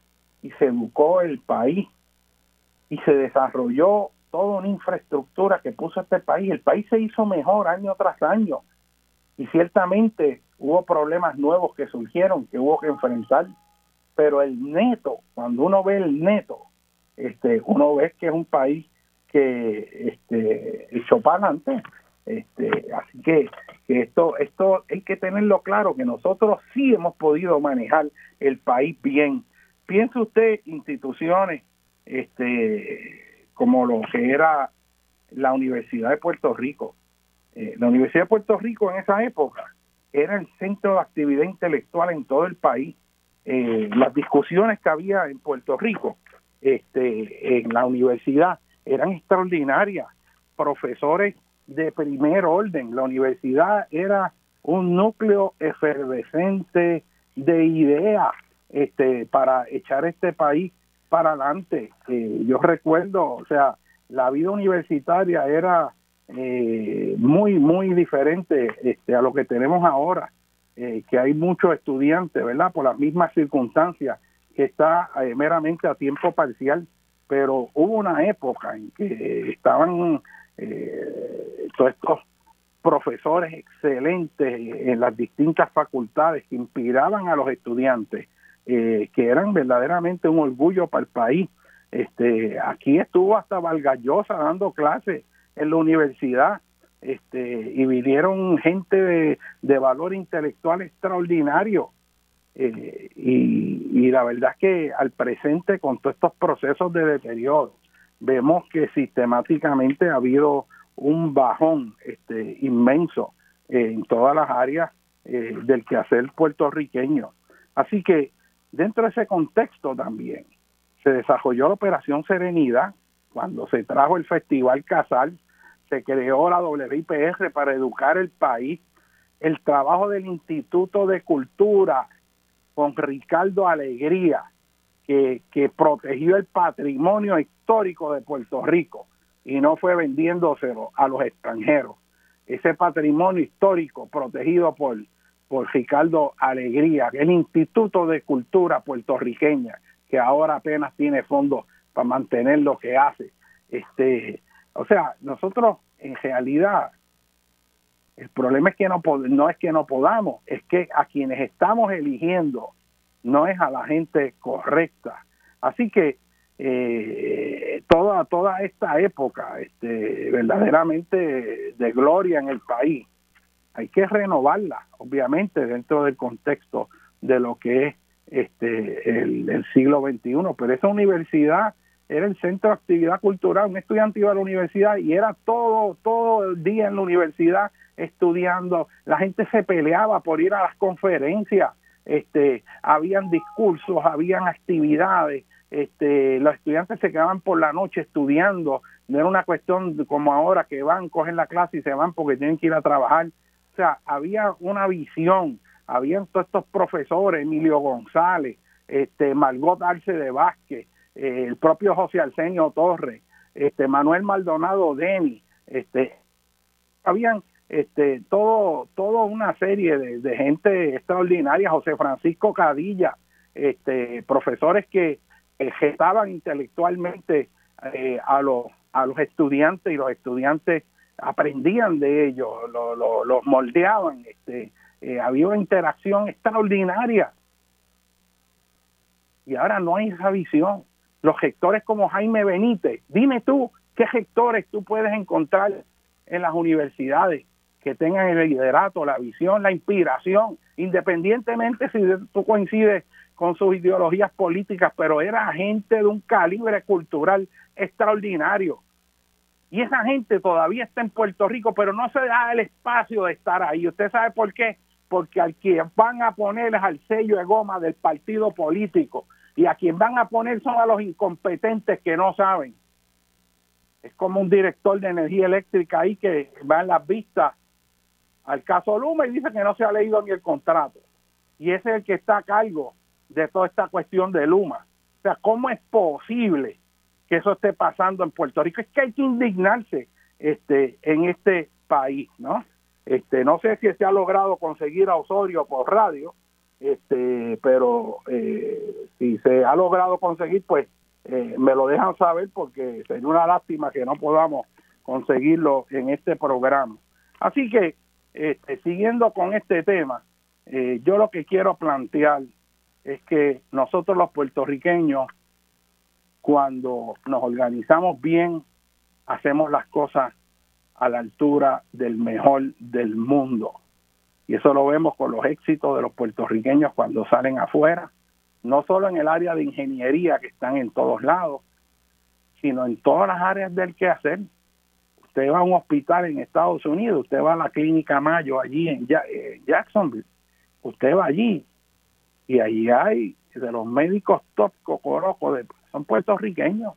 Speaker 1: y se educó el país y se desarrolló toda una infraestructura que puso este país. El país se hizo mejor año tras año y ciertamente hubo problemas nuevos que surgieron que hubo que enfrentar, pero el neto, cuando uno ve el neto, este, uno ve que es un país que este, echó para adelante. Este, así que, que esto, esto hay que tenerlo claro, que nosotros sí hemos podido manejar el país bien. Piense usted instituciones este, como lo que era la Universidad de Puerto Rico. Eh, la Universidad de Puerto Rico en esa época era el centro de actividad intelectual en todo el país. Eh, las discusiones que había en Puerto Rico este, en la universidad eran extraordinarias. Profesores de primer orden. La universidad era un núcleo efervescente de ideas este, para echar este país para adelante. Eh, yo recuerdo, o sea, la vida universitaria era eh, muy, muy diferente este, a lo que tenemos ahora, eh, que hay muchos estudiantes, ¿verdad? Por las mismas circunstancias, que está meramente a tiempo parcial, pero hubo una época en que estaban eh, todos estos profesores excelentes en las distintas facultades que inspiraban a los estudiantes, eh, que eran verdaderamente un orgullo para el país. Este, aquí estuvo hasta Valgallosa dando clases en la universidad, este, y vinieron gente de, valor intelectual extraordinario. Eh, y, y la verdad es que al presente, con todos estos procesos de deterioro, vemos que sistemáticamente ha habido un bajón este, inmenso en todas las áreas eh, del quehacer puertorriqueño. Así que dentro de ese contexto también se desarrolló la Operación Serenidad, cuando se trajo el Festival Casal, se creó la WIPR para educar el país, el trabajo del Instituto de Cultura con Ricardo Alegría, que, protegió el patrimonio histórico de Puerto Rico y no fue vendiéndoselo a los extranjeros. Ese patrimonio histórico protegido por, por Ricardo Alegría, el Instituto de Cultura puertorriqueña, que ahora apenas tiene fondos para mantener lo que hace. Este, o sea, nosotros en realidad el problema es que no, no es que no podamos, es que a quienes estamos eligiendo no es a la gente correcta. Así que eh, toda toda esta época este, verdaderamente de gloria en el país hay que renovarla obviamente dentro del contexto de lo que es este el, siglo XXI pero esa universidad era el centro de actividad cultural un estudiante iba a la universidad y era todo todo el día en la universidad estudiando la gente se peleaba por ir a las conferencias este habían discursos habían actividades este, los estudiantes se quedaban por la noche estudiando, no era una cuestión como ahora que van, cogen la clase y se van porque tienen que ir a trabajar. O sea, había una visión, habían todos estos profesores, Emilio González, este, Margot Arce de Vázquez, eh, el propio José Arsenio Torres, este, Manuel Maldonado Deni, este, habían este, todo, todo una serie de, gente extraordinaria, José Francisco Cadilla, este, profesores que estaban intelectualmente eh, a, los, a los estudiantes y los estudiantes aprendían de ellos, los moldeaban, este, eh, había una interacción extraordinaria. Y ahora no hay esa visión. Los gestores como Jaime Benítez, dime tú, ¿qué gestores tú puedes encontrar en las universidades que tengan el liderato, la visión, la inspiración, independientemente si tú coincides con sus ideologías políticas, pero era gente de un calibre cultural extraordinario. Y esa gente todavía está en Puerto Rico, pero no se da el espacio de estar ahí. ¿Usted sabe por qué? Porque al que van a poner es al sello de goma del partido político. Y a quien van a poner son a los incompetentes que no saben. Es como un director de energía eléctrica ahí que va en las vistas al caso Luma y dice que no se ha leído ni el contrato y ese es el que está a cargo de toda esta cuestión de Luma. O sea, ¿cómo es posible que eso esté pasando en Puerto Rico? Es que hay que indignarse este, en este país, ¿no? Este, no sé si se ha logrado conseguir a Osorio por radio, este, pero eh, si se ha logrado conseguir, pues eh, me lo dejan saber porque sería una lástima que no podamos conseguirlo en este programa. Así que, este, siguiendo con este tema, eh, yo lo que quiero plantear es que nosotros los puertorriqueños, cuando nos organizamos bien, hacemos las cosas a la altura del mejor del mundo. Y eso lo vemos con los éxitos de los puertorriqueños cuando salen afuera, no solo en el área de ingeniería que están en todos lados, sino en todas las áreas del quehacer. Usted va a un hospital en Estados Unidos, usted va a la clínica Mayo allí en Jacksonville, usted va allí y allí hay de los médicos top cocorocos, de, son puertorriqueños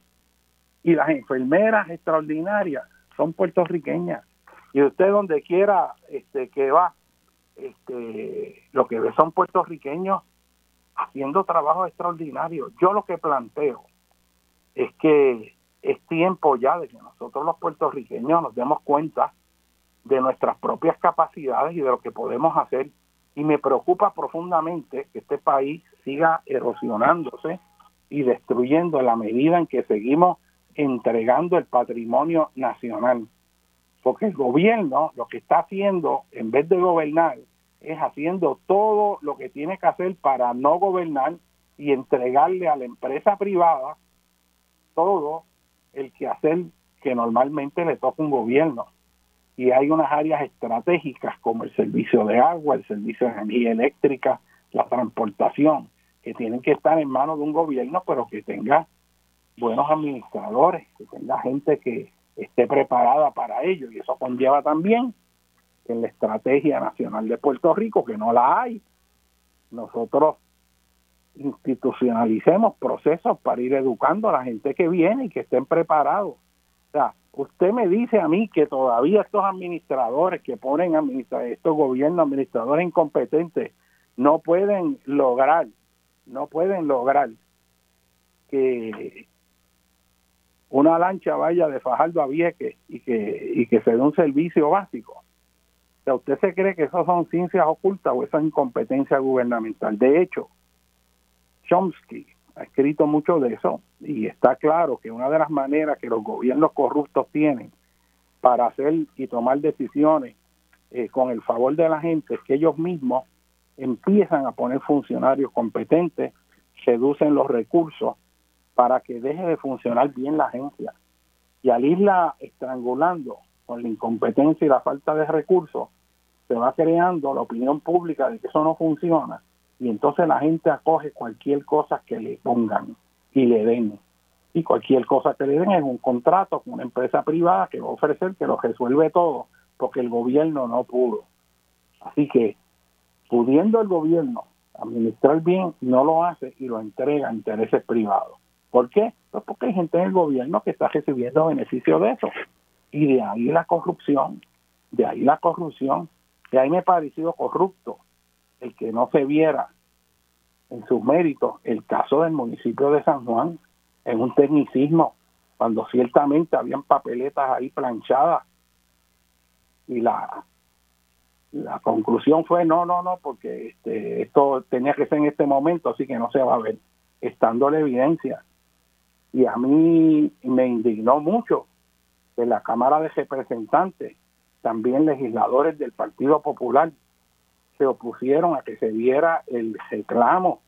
Speaker 1: y las enfermeras extraordinarias son puertorriqueñas y usted donde quiera este que va este lo que ve son puertorriqueños haciendo trabajo extraordinario yo lo que planteo es que es tiempo ya de que nosotros los puertorriqueños nos demos cuenta de nuestras propias capacidades y de lo que podemos hacer y me preocupa profundamente que este país siga erosionándose y destruyendo la medida en que seguimos entregando el patrimonio nacional. Porque el gobierno lo que está haciendo, en vez de gobernar, es haciendo todo lo que tiene que hacer para no gobernar y entregarle a la empresa privada todo el que hacer que normalmente le toca un gobierno. Y hay unas áreas estratégicas como el servicio de agua, el servicio de energía eléctrica, la transportación, que tienen que estar en manos de un gobierno, pero que tenga buenos administradores, que tenga gente que esté preparada para ello. Y eso conlleva también en la estrategia nacional de Puerto Rico, que no la hay, nosotros institucionalicemos procesos para ir educando a la gente que viene y que estén preparados. O sea, usted me dice a mí que todavía estos administradores que ponen administra estos gobiernos administradores incompetentes no pueden lograr, no pueden lograr que una lancha vaya de Fajardo a Vieques y que, y que se dé un servicio básico. ¿usted se cree que eso son ciencias ocultas o esa es incompetencia gubernamental? De hecho, Chomsky ha escrito mucho de eso y está claro que una de las maneras que los gobiernos corruptos tienen para hacer y tomar decisiones eh, con el favor de la gente es que ellos mismos empiezan a poner funcionarios competentes, seducen los recursos para que deje de funcionar bien la agencia. Y al irla estrangulando con la incompetencia y la falta de recursos, se va creando la opinión pública de que eso no funciona y entonces la gente acoge cualquier cosa que le pongan y le den. Y cualquier cosa que le den es un contrato con una empresa privada que va a ofrecer que lo resuelve todo, porque el gobierno no pudo. Así que, pudiendo el gobierno administrar bien, no lo hace y lo entrega a intereses privados. ¿Por qué? Pues porque hay gente en el gobierno que está recibiendo beneficio de eso. Y de ahí la corrupción, de ahí la corrupción. De ahí me ha parecido corrupto el que no se viera en sus méritos el caso del municipio de San Juan en un tecnicismo, cuando ciertamente habían papeletas ahí planchadas y la la conclusión fue no, no, no, porque este, esto tenía que ser en este momento, así que no se va a ver, estando la evidencia y a mí me indignó mucho que la Cámara de Representantes, también legisladores del Partido Popular, se opusieron a que se diera el reclamo,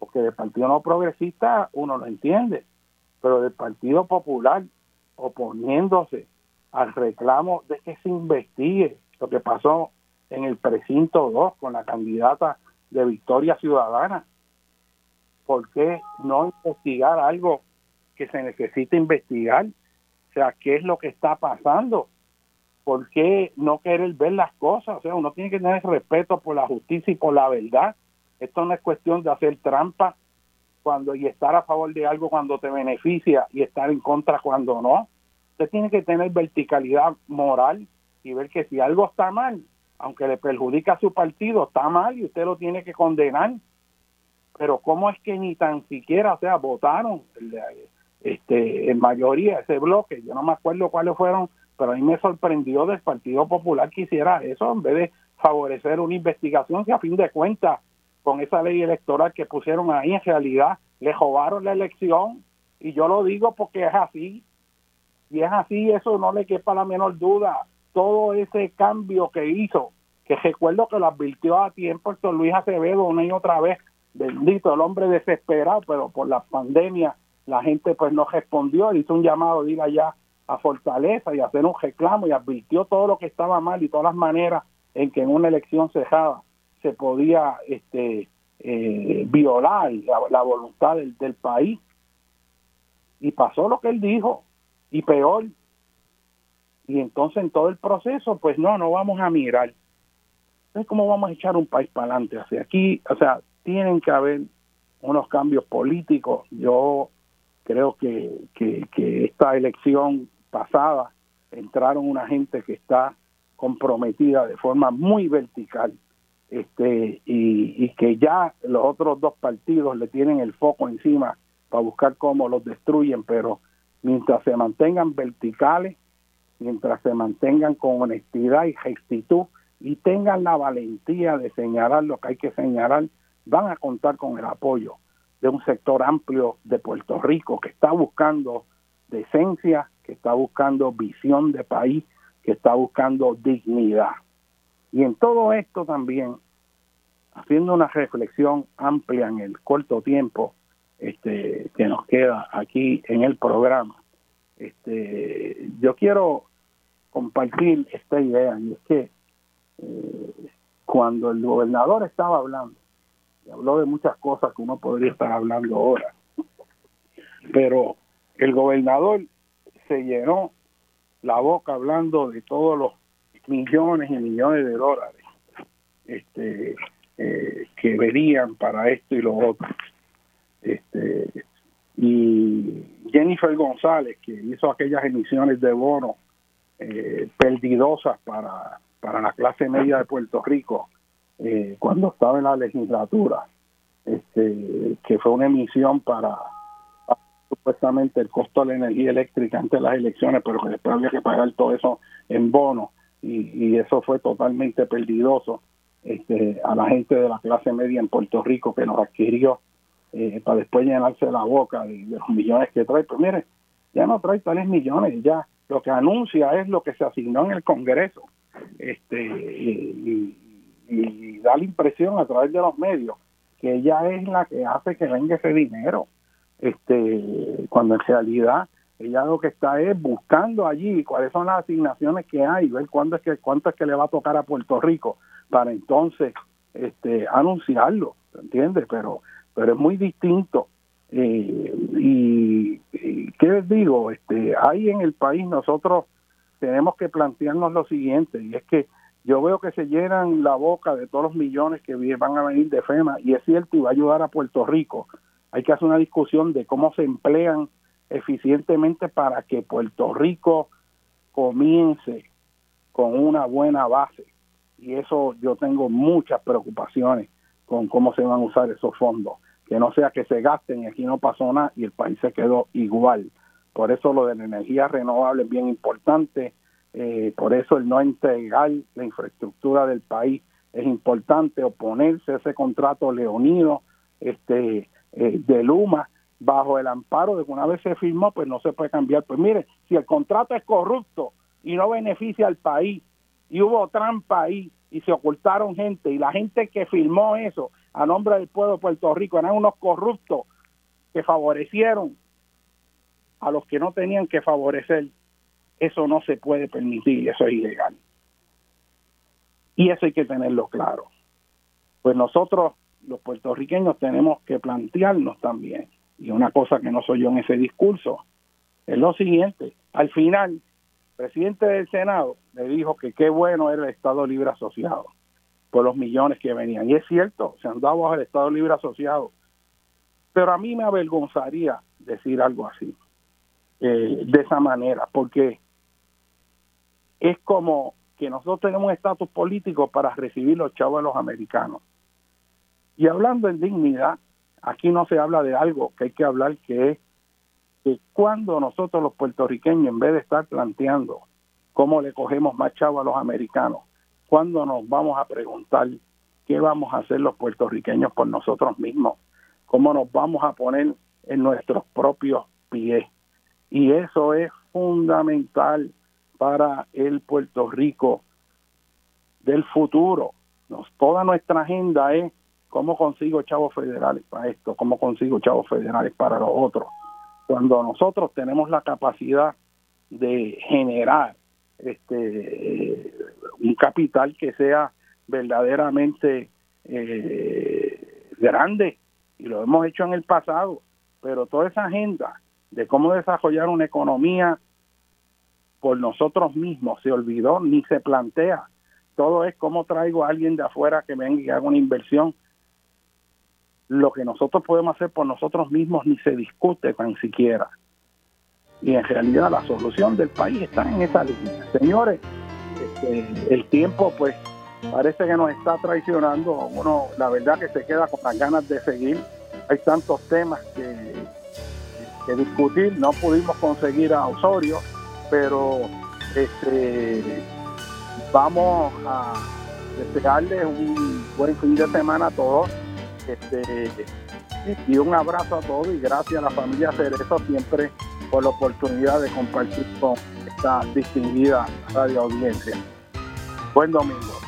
Speaker 1: porque del Partido No Progresista uno lo entiende, pero del Partido Popular oponiéndose al reclamo de que se investigue lo que pasó en el precinto 2 con la candidata de Victoria Ciudadana. ¿Por qué no investigar algo que se necesita investigar. O sea, ¿qué es lo que está pasando? ¿Por qué no querer ver las cosas? O sea, uno tiene que tener respeto por la justicia y por la verdad. Esto no es cuestión de hacer trampa cuando y estar a favor de algo cuando te beneficia y estar en contra cuando no. Usted tiene que tener verticalidad moral y ver que si algo está mal, aunque le perjudica a su partido, está mal y usted lo tiene que condenar. Pero ¿cómo es que ni tan siquiera, o sea, votaron este, en mayoría ese bloque? Yo no me acuerdo cuáles fueron, pero a mí me sorprendió del Partido Popular que hiciera eso en vez de favorecer una investigación que a fin de cuentas, con esa ley electoral que pusieron ahí, en realidad le robaron la elección. Y yo lo digo porque es así. Y es así, eso no le quepa la menor duda todo ese cambio que hizo, que recuerdo que lo advirtió a tiempo el Luis Acevedo una y otra vez, bendito el hombre desesperado, pero por la pandemia la gente pues no respondió, hizo un llamado de ir allá a Fortaleza y hacer un reclamo y advirtió todo lo que estaba mal y todas las maneras en que en una elección cejada se podía este eh, violar la, voluntad del, país y pasó lo que él dijo y peor y entonces en todo el proceso, pues no, no vamos a mirar. Entonces, ¿cómo vamos a echar un país para adelante? Hacia aquí, o sea, tienen que haber unos cambios políticos. Yo creo que, que, que esta elección pasada entraron una gente que está comprometida de forma muy vertical este y, y que ya los otros dos partidos le tienen el foco encima para buscar cómo los destruyen, pero mientras se mantengan verticales, mientras se mantengan con honestidad y rectitud y tengan la valentía de señalar lo que hay que señalar, van a contar con el apoyo de un sector amplio de Puerto Rico que está buscando decencia, que está buscando visión de país, que está buscando dignidad. Y en todo esto también, haciendo una reflexión amplia en el corto tiempo este, que nos queda aquí en el programa, este, yo quiero compartir esta idea y es que eh, cuando el gobernador estaba hablando, y habló de muchas cosas que uno podría estar hablando ahora, pero el gobernador se llenó la boca hablando de todos los millones y millones de dólares este, eh, que verían para esto y lo otro. Este, y Jennifer González, que hizo aquellas emisiones de bonos eh, perdidosas para, para la clase media de Puerto Rico eh, cuando estaba en la legislatura, este, que fue una emisión para, supuestamente el costo de la energía eléctrica antes de las elecciones, pero que después había que pagar todo eso en bono y, eso fue totalmente perdidoso este, a la gente de la clase media en Puerto Rico que nos adquirió eh, para después llenarse la boca de, los millones que trae. Pero mire, ya no trae tales millones, ya lo que anuncia es lo que se asignó en el Congreso este y, da la impresión a través de los medios que ella es la que hace que venga ese dinero. Este cuando en realidad ella lo que está es buscando allí cuáles son las asignaciones que hay ver cuándo es que cuánto es que le va a tocar a Puerto Rico para entonces este anunciarlo ¿entiendes? pero pero es muy distinto. Eh, y, qué les digo, este, hay en el país nosotros tenemos que plantearnos lo siguiente, y es que yo veo que se llenan la boca de todos los millones que van a venir de FEMA, y es cierto, y va a ayudar a Puerto Rico. Hay que hacer una discusión de cómo se emplean eficientemente para que Puerto Rico comience con una buena base. Y eso yo tengo muchas preocupaciones con cómo se van a usar esos fondos que no sea que se gasten y aquí no pasó nada y el país se quedó igual. Por eso lo de la energía renovable es bien importante, eh, por eso el no entregar la infraestructura del país es importante, oponerse a ese contrato leonido este, eh, de Luma bajo el amparo de que una vez se firmó, pues no se puede cambiar. Pues mire, si el contrato es corrupto y no beneficia al país y hubo trampa ahí y se ocultaron gente y la gente que firmó eso a nombre del pueblo de Puerto Rico eran unos corruptos que favorecieron a los que no tenían que favorecer. Eso no se puede permitir, eso es ilegal. Y eso hay que tenerlo claro. Pues nosotros, los puertorriqueños, tenemos que plantearnos también, y una cosa que no soy yo en ese discurso, es lo siguiente, al final, el presidente del Senado le dijo que qué bueno era el Estado Libre Asociado por los millones que venían. Y es cierto, se han dado bajo el Estado Libre Asociado. Pero a mí me avergonzaría decir algo así, eh, de esa manera, porque es como que nosotros tenemos un estatus político para recibir los chavos de los americanos. Y hablando en dignidad, aquí no se habla de algo que hay que hablar, que es que cuando nosotros los puertorriqueños, en vez de estar planteando cómo le cogemos más chavos a los americanos, cuando nos vamos a preguntar qué vamos a hacer los puertorriqueños por nosotros mismos, cómo nos vamos a poner en nuestros propios pies. Y eso es fundamental para el Puerto Rico del futuro. Toda nuestra agenda es cómo consigo chavos federales para esto, cómo consigo chavos federales para lo otro. Cuando nosotros tenemos la capacidad de generar este un capital que sea verdaderamente eh, grande y lo hemos hecho en el pasado, pero toda esa agenda de cómo desarrollar una economía por nosotros mismos se olvidó ni se plantea. Todo es cómo traigo a alguien de afuera que venga y haga una inversión. Lo que nosotros podemos hacer por nosotros mismos ni se discute tan siquiera. Y en realidad la solución del país está en esa línea. Señores, este, el tiempo pues parece que nos está traicionando. Uno, la verdad que se queda con las ganas de seguir. Hay tantos temas que, que discutir. No pudimos conseguir a Osorio, pero este vamos a desearles un buen fin de semana a todos. Este, y un abrazo a todos y gracias a la familia Cerezo siempre por la oportunidad de compartir con esta distinguida radio audiencia. Buen domingo.